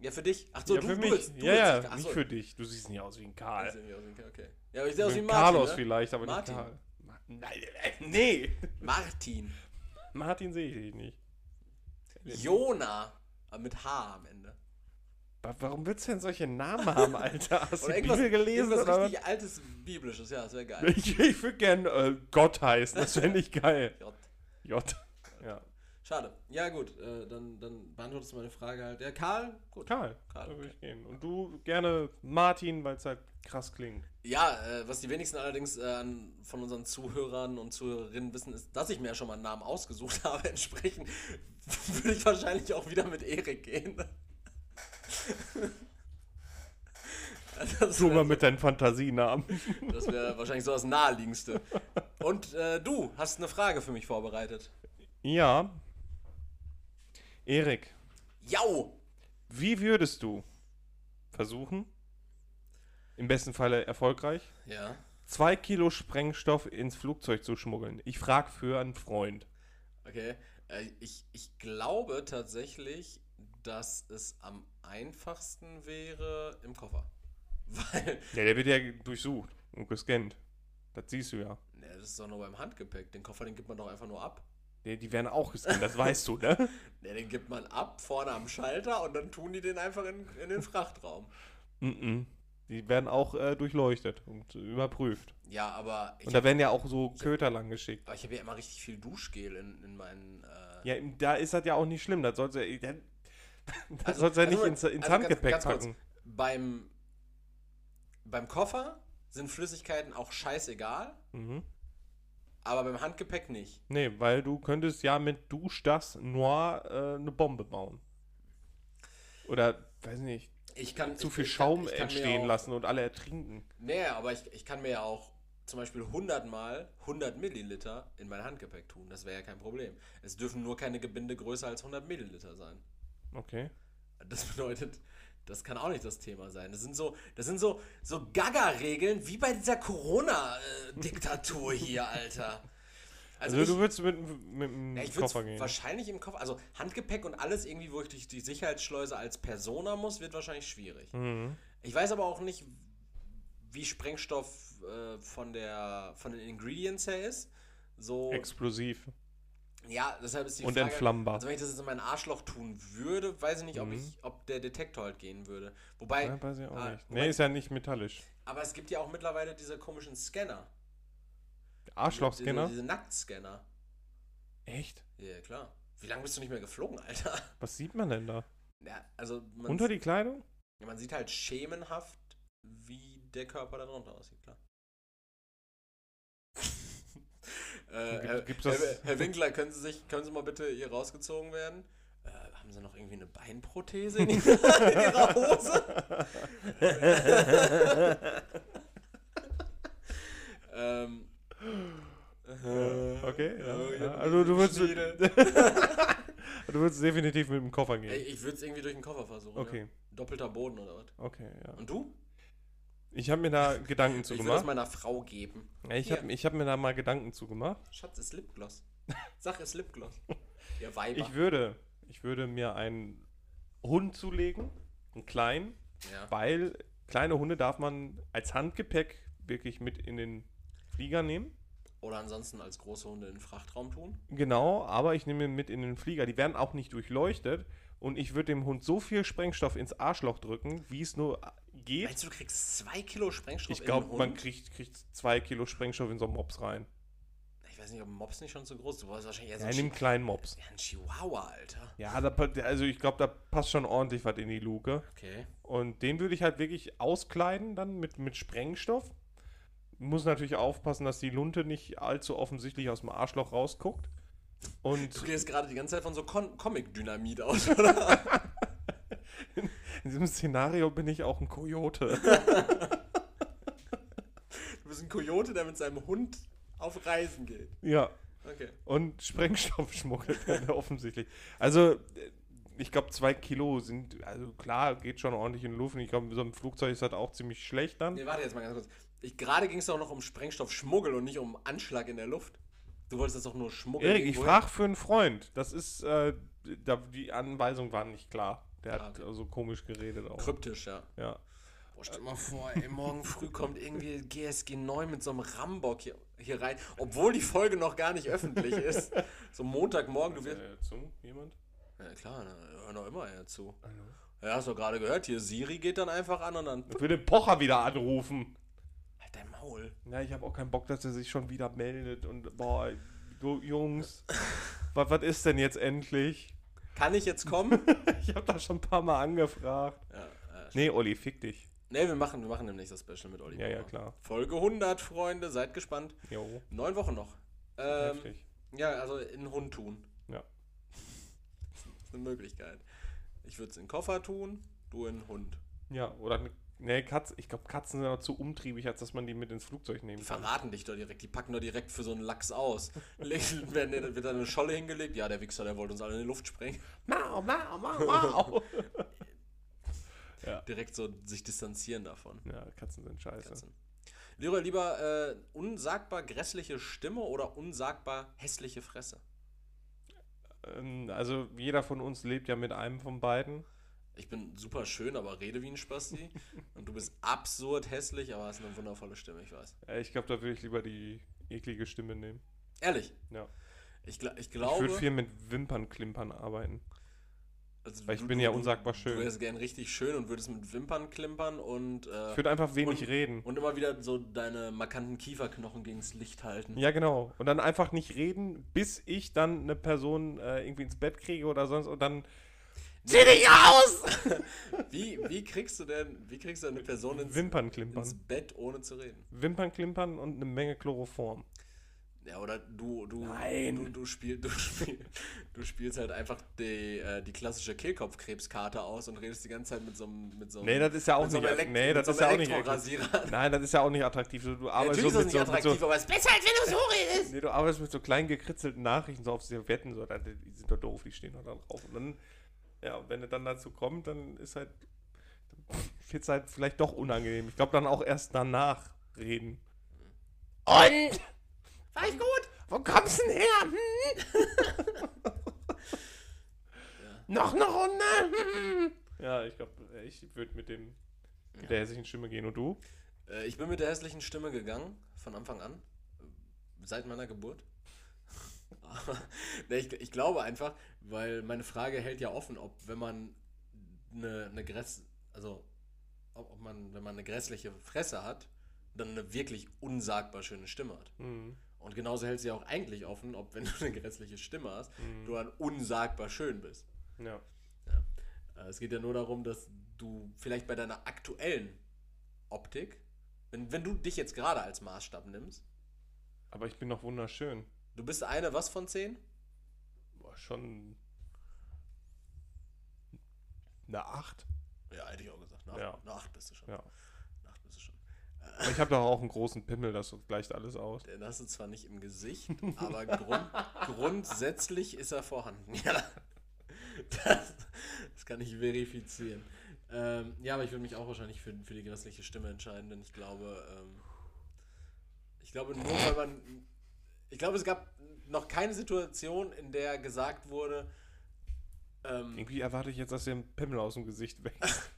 Ja, für dich. Ach so, ja, du, für du mich. willst- du ja, willst ja, nicht- für dich. Du siehst nicht aus wie ein Ich Karl. sehe nicht aus wie ein Karl, Okay. Ja, aber ich sehe aus wie ein Carlos Martin. ne? vielleicht, aber Martin. nicht Karl. Nein, nee. Martin. Martin sehe ich nicht. Jona. Aber mit H am Ende. Wa- Warum willst du denn solche Namen haben, Alter? Hast du die Bibel gelesen? irgendwas Oder? richtig altes Biblisches. Ja, das wäre geil. Ich, ich würde gern äh, Gott heißen, das fände ich geil. J. J. Ja. Schade. Ja, gut. Äh, dann, dann beantwortest du meine Frage halt. Ja, Karl? Gut. Karl, Karl, da würde okay. ich gehen. Und du gerne Martin, weil es halt krass klingt. Ja, äh, was die wenigsten allerdings äh, von unseren Zuhörern und Zuhörerinnen wissen, ist, dass ich mir ja schon mal einen Namen ausgesucht habe. Entsprechend würde ich wahrscheinlich auch wieder mit Erik gehen. Das Du mal wäre mit deinen Fantasienamen. das wär wahrscheinlich so das Naheliegendste. Und äh, du hast eine Frage für mich vorbereitet. Ja. Erik, Jau! wie würdest du versuchen, im besten Falle erfolgreich, Ja. zwei Kilo Sprengstoff ins Flugzeug zu schmuggeln? Ich frage für einen Freund. Okay. Äh, ich, ich glaube tatsächlich, dass es am einfachsten wäre im Koffer. Weil, Ja, der wird ja durchsucht und gescannt. Das siehst du ja. ne, das ist doch nur beim Handgepäck. Den Koffer, den gibt man doch einfach nur ab. Die, die werden auch gescannt, das weißt du, ne? Ne, den gibt man ab, vorne am Schalter und dann tun die den einfach in, in den Frachtraum. Mhm. Die werden auch äh, durchleuchtet und überprüft. Ja, aber Und da werden ja auch so Köter lang geschickt. Aber ich habe ja immer richtig viel Duschgel in, in meinen. Äh, Ja, da ist das ja auch nicht schlimm. Das sollst du ja, das Also- sollst du ja nicht ins, ins also Handgepäck ganz, ganz kurz. packen. beim, beim Koffer sind Flüssigkeiten auch scheißegal, Mhm. aber beim Handgepäck nicht. Nee, weil du könntest ja mit Duschdas Noir äh, eine Bombe bauen. Oder, weiß nicht, Ich kann zu ich- viel ich Schaum kann entstehen auch, lassen und alle ertrinken. Nee, aber ich, ich kann mir ja auch zum Beispiel 100 Mal 100 Milliliter in mein Handgepäck tun. Das wäre ja kein Problem. Es dürfen nur keine Gebinde größer als 100 Milliliter sein. Okay. Das bedeutet, das kann auch nicht das Thema sein. Das sind so, das sind so, so Gaga-Regeln wie bei dieser Corona-Diktatur hier, Alter. Also, ich, du würdest mit, mit dem ja, ich Koffer gehen. wahrscheinlich im Koffer, also Handgepäck und alles irgendwie, wo ich durch die Sicherheitsschleuse als Persona muss, wird wahrscheinlich schwierig. Mhm. Ich weiß aber auch nicht, wie Sprengstoff äh, von, der, von den Ingredients her ist. So, Explosiv. Ja, deshalb ist die Und Frage. entflammbar. Also wenn ich das jetzt in mein Arschloch tun würde, weiß ich nicht, ob, Mhm. ich, ob der Detektor halt gehen würde. Wobei, Ja, weiß ich auch ah, nicht. wobei- Nee, ist ja nicht metallisch. aber es gibt ja auch mittlerweile diese komischen Scanner. Arschlochscanner? Diese, diese Nacktscanner. Echt? Ja, klar. Wie lange bist du nicht mehr geflogen, Alter? Was sieht man denn da? Ja, also man, Unter die Kleidung? ja, man sieht halt schemenhaft, wie der Körper da drunter aussieht, klar. Äh, Gibt- Herr, gibt's Herr, Herr Winkler, können Sie, sich, können Sie mal bitte hier rausgezogen werden? Äh, haben Sie noch irgendwie eine Beinprothese in Ihrer, in Ihrer Hose? ähm, Okay, ja. Oh, ich ja. hab Also du würdest, du würdest definitiv mit dem Koffer gehen. ich würde es irgendwie durch den Koffer versuchen. Okay, Ja. Doppelter Boden oder was? okay, ja. Und du? Ich habe mir da Gedanken zu ich würde das gemacht. meiner Frau geben. Ja, ich habe ich hab mir da mal Gedanken zu gemacht. Schatz, ist Lipgloss. Sag, ist Lipgloss. Ihr Weiber. Ich würde, ich würde mir einen Hund zulegen, einen kleinen, ja. weil kleine Hunde darf man als Handgepäck wirklich mit in den Flieger nehmen. Oder ansonsten als große Hunde in den Frachtraum tun. Genau, aber ich nehme ihn mit in den Flieger. Die werden auch nicht durchleuchtet. Und ich würde dem Hund so viel Sprengstoff ins Arschloch drücken, wie es nur geht. Meinst du, du kriegst zwei Kilo Sprengstoff Ich in glaube, man kriegt, kriegt zwei Kilo Sprengstoff in so einen Mops rein. Ich weiß nicht, ob ein Mops nicht schon zu groß ist. Du brauchst wahrscheinlich eher so Ja, ein, in dem Chi kleinen Mops. ja, ein Chihuahua, Alter. Ja, da, also ich glaube, da passt schon ordentlich was in die Luke. Okay. Und den würde ich halt wirklich auskleiden dann mit, mit Sprengstoff. Muss natürlich aufpassen, dass die Lunte nicht allzu offensichtlich aus dem Arschloch rausguckt. Und Du gehst gerade die ganze Zeit von so Comic-Dynamit aus, oder? in diesem Szenario bin ich auch ein Kojote. Du bist ein Kojote, der mit seinem Hund auf Reisen geht. ja. Okay. Und Sprengstoff schmuggelt offensichtlich. Also, äh, ich glaube, zwei Kilo sind, also klar, geht schon ordentlich in die Luft. Und ich glaube, so ein Flugzeug ist halt auch ziemlich schlecht dann. Nee, warte jetzt mal ganz kurz. Gerade ging es doch noch um Sprengstoffschmuggel und nicht um Anschlag in der Luft. Du wolltest das doch nur schmuggeln. Erik, ich frage für einen Freund. Das ist, äh, da, die Anweisungen waren nicht klar. Der Ah, hat also komisch geredet auch. Kryptisch, ja. Ja. Boah, stell mal vor, ey, morgen früh kommt irgendwie GSG 9 mit so einem Rambock hier, hier rein, obwohl die Folge noch gar nicht öffentlich ist. So Montagmorgen, du wirst. Äh, zu? Jemand? Ja klar, ne, hör noch immer eher zu. Hallo? Ja, hast du gerade gehört, hier Siri geht dann einfach an und dann. Ich will den Pocher wieder anrufen. Halt dein Maul. Ja, ich habe auch keinen Bock, dass er sich schon wieder meldet. Und, boah, du Jungs, was, was ist denn jetzt endlich? Kann ich jetzt kommen? Ich habe da schon ein paar Mal angefragt. ja, äh, Nee, Olli, fick dich. Ne, wir machen, wir machen demnächst das Special mit Olli. Ja, ja, klar. Folge 100, Freunde, seid gespannt. Jo, Neun Wochen noch. Ähm, heftig. ja, also in den Hund tun. Ja. Das ist eine Möglichkeit. Ich würde es in den Koffer tun, du in den Hund. Ja, oder eine, nee, Katz, ich glaube, Katzen sind auch zu umtriebig, als dass man die mit ins Flugzeug nehmen Die kann. verraten dich doch direkt, die packen doch direkt für so einen Lachs aus. Werden- wird da eine Scholle hingelegt? Ja, der Wichser, der wollte uns alle in die Luft sprengen. Mau, mau, mau, mau. Direkt so sich distanzieren davon. ja, Katzen sind scheiße. Katzen. Lieber, lieber äh, unsagbar grässliche Stimme oder unsagbar hässliche Fresse? Ähm, also, jeder von uns lebt ja mit einem von beiden. Ich bin super schön, aber rede wie ein Spasti. Und du bist absurd hässlich, aber hast eine wundervolle Stimme, ich weiß. Ich glaube, da würde ich lieber die eklige Stimme nehmen. Ehrlich, Ja. ich, gla ich Ich glaube. würde viel mit Wimpernklimpern arbeiten. Also Weil ich du- bin du- ja du- unsagbar Du schön. wärst gern richtig schön und würdest mit Wimpern klimpern und, äh, Ich würde einfach wenig und- reden. und immer wieder so deine markanten Kieferknochen gegens Licht halten. Ja, genau. Und dann einfach nicht reden, bis ich dann eine Person äh, irgendwie ins Bett kriege oder sonst und dann. Zieh dich aus! Wie, wie kriegst du denn, wie kriegst du eine Person ins, Wimpern ins. Bett, ohne zu reden? Wimpern klimpern und eine Menge Chloroform. Ja, oder du, du, Nein. du, du, spiel, du, spiel, du spielst halt einfach die, äh, die klassische Kehlkopfkrebskarte aus und redest die ganze Zeit mit so einem mit so einem- Nee, das ist ja auch so nicht- Elekt- nee, das so ist ja auch nicht Elektrorasierer. Nein, das ist ja auch nicht attraktiv. Du, du arbeitest Natürlich so mit nicht so, mit attraktiv, so, aber es ist besser, als wenn du so redest. nee, du arbeitest mit so kleinen gekritzelten Nachrichten so auf Servietten, so, da- die sind doch doof, die stehen doch da drauf. Und dann, ja, und wenn es dann dazu kommt, dann ist halt, wird es halt vielleicht doch unangenehm. Ich glaube dann auch erst danach reden. Und? War ich gut? Wo kommst du denn her? Hm? Noch eine Runde? Hm? Ja, ich glaube, ich würde mit dem mit der hässlichen Stimme gehen. Und du? Äh, ich bin mit der hässlichen Stimme gegangen, von Anfang an. Seit meiner Geburt. Aber, nee, ich, ich glaube einfach, weil meine Frage hält ja offen, ob wenn man eine, eine Gräss, also ob, ob man, wenn man eine grässliche Fresse hat, dann eine wirklich unsagbar schöne Stimme hat. Mhm. Und genauso hält sie auch eigentlich offen, ob wenn du eine grässliche Stimme hast, Mhm. du dann unsagbar schön bist. Ja. Äh, Es geht ja nur darum, dass du vielleicht bei deiner aktuellen Optik, wenn, wenn du dich jetzt gerade als Maßstab nimmst, Aber ich bin doch wunderschön. Du bist eine was von zehn? Boah, schon eine 8. Ja, hätte ich auch gesagt. Eine, Ja. acht, eine acht bist du schon. Ja. Eine acht bist du schon. Aber ich habe doch auch einen großen Pimmel, das gleicht alles aus. Den hast du zwar nicht im Gesicht, aber grund, grundsätzlich ist er vorhanden. Ja. Das, das kann ich verifizieren. Ähm, ja, aber ich würde mich auch wahrscheinlich für, für die grässliche Stimme entscheiden, denn ich glaube, ähm, ich glaube nur, weil man, ich glaube, es gab noch keine Situation, in der gesagt wurde, ähm, Irgendwie erwarte ich jetzt, dass dir ein Pimmel aus dem Gesicht wächst.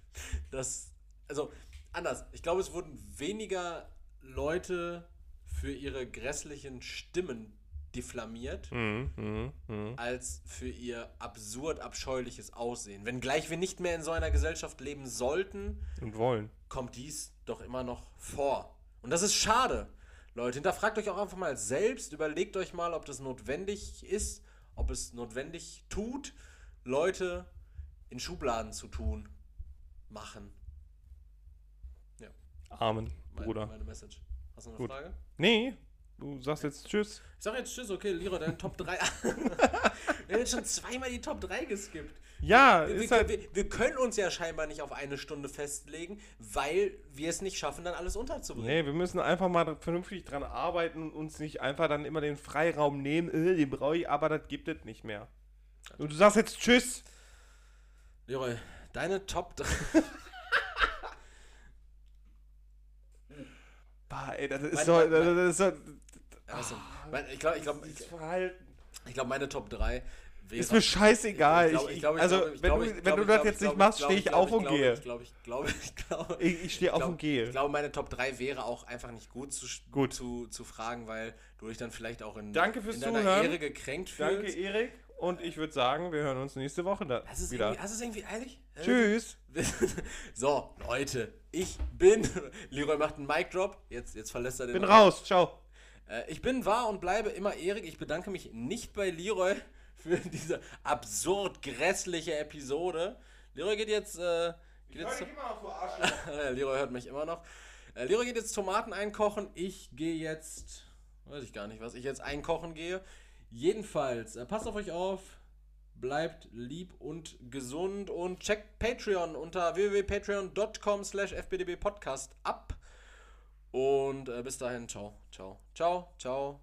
dass, also anders, ich glaube, es wurden weniger Leute für ihre grässlichen Stimmen diffamiert, mhm, mhm, mhm. als für ihr absurd abscheuliches Aussehen. Wenngleich wir nicht mehr in so einer Gesellschaft leben sollten, Und wollen. kommt dies doch immer noch vor. Und das ist schade. Leute, hinterfragt euch auch einfach mal selbst, überlegt euch mal, ob das notwendig ist, ob es notwendig tut, Leute in Schubladen zu tun, machen. Armen, Meine, Bruder. meine Message. Hast du noch eine Gut. Frage? Nee, du sagst jetzt Tschüss. Ich sag jetzt Tschüss, okay, Lira, deine Top 3. wir haben schon zweimal die Top 3 geskippt. Ja, Wir, ist wir, halt. wir, wir können uns ja scheinbar nicht auf eine Stunde festlegen, weil wir es nicht schaffen, dann alles unterzubringen. Nee, wir müssen einfach mal vernünftig dran arbeiten und uns nicht einfach dann immer den Freiraum nehmen, äh, den brauche ich, aber das gibt es nicht mehr. Und du sagst jetzt Tschüss. Leroy, deine Top 3. Bah, ey, das ist so. Das ist so Also, ich glaube, ich glaub, ich, dieses Verhalten. Ich glaub, meine Top 3 wäre. Ist mir scheißegal. Also, wenn du, das jetzt ich nicht machst, stehe ich auf ich und gehe. Ich glaube, ich glaube, ich glaube. Ich, stehe auf und gehe. Ich glaube, meine Top 3 wäre auch einfach nicht gut zu, Gut. zu, zu fragen, weil du dich dann vielleicht auch in, Danke fürs in deiner Zuhören. Ehre gekränkt fühlst. Danke, Erik. Und ich würde sagen, wir hören uns nächste Woche da Hast wieder. irgendwie, hast du es irgendwie eilig? Tschüss. So, Leute, ich bin. Leroy macht einen Mic Drop. Jetzt, jetzt verlässt er den Bin Raum. raus. Ciao. Äh, ich bin wahr und bleibe immer Erik. Ich bedanke mich nicht bei Leroy für diese absurd grässliche Episode. Leroy geht jetzt. Äh, geht jetzt Ja, Leroy hört mich immer noch. Äh, Leroy geht jetzt Tomaten einkochen. Ich gehe jetzt. Weiß ich gar nicht, was ich jetzt einkochen gehe. Jedenfalls, äh, passt auf euch auf. Bleibt lieb und gesund und checkt Patreon unter www.patreon.com slash fbdbpodcast ab. Und äh, bis dahin, ciao, ciao, ciao, ciao.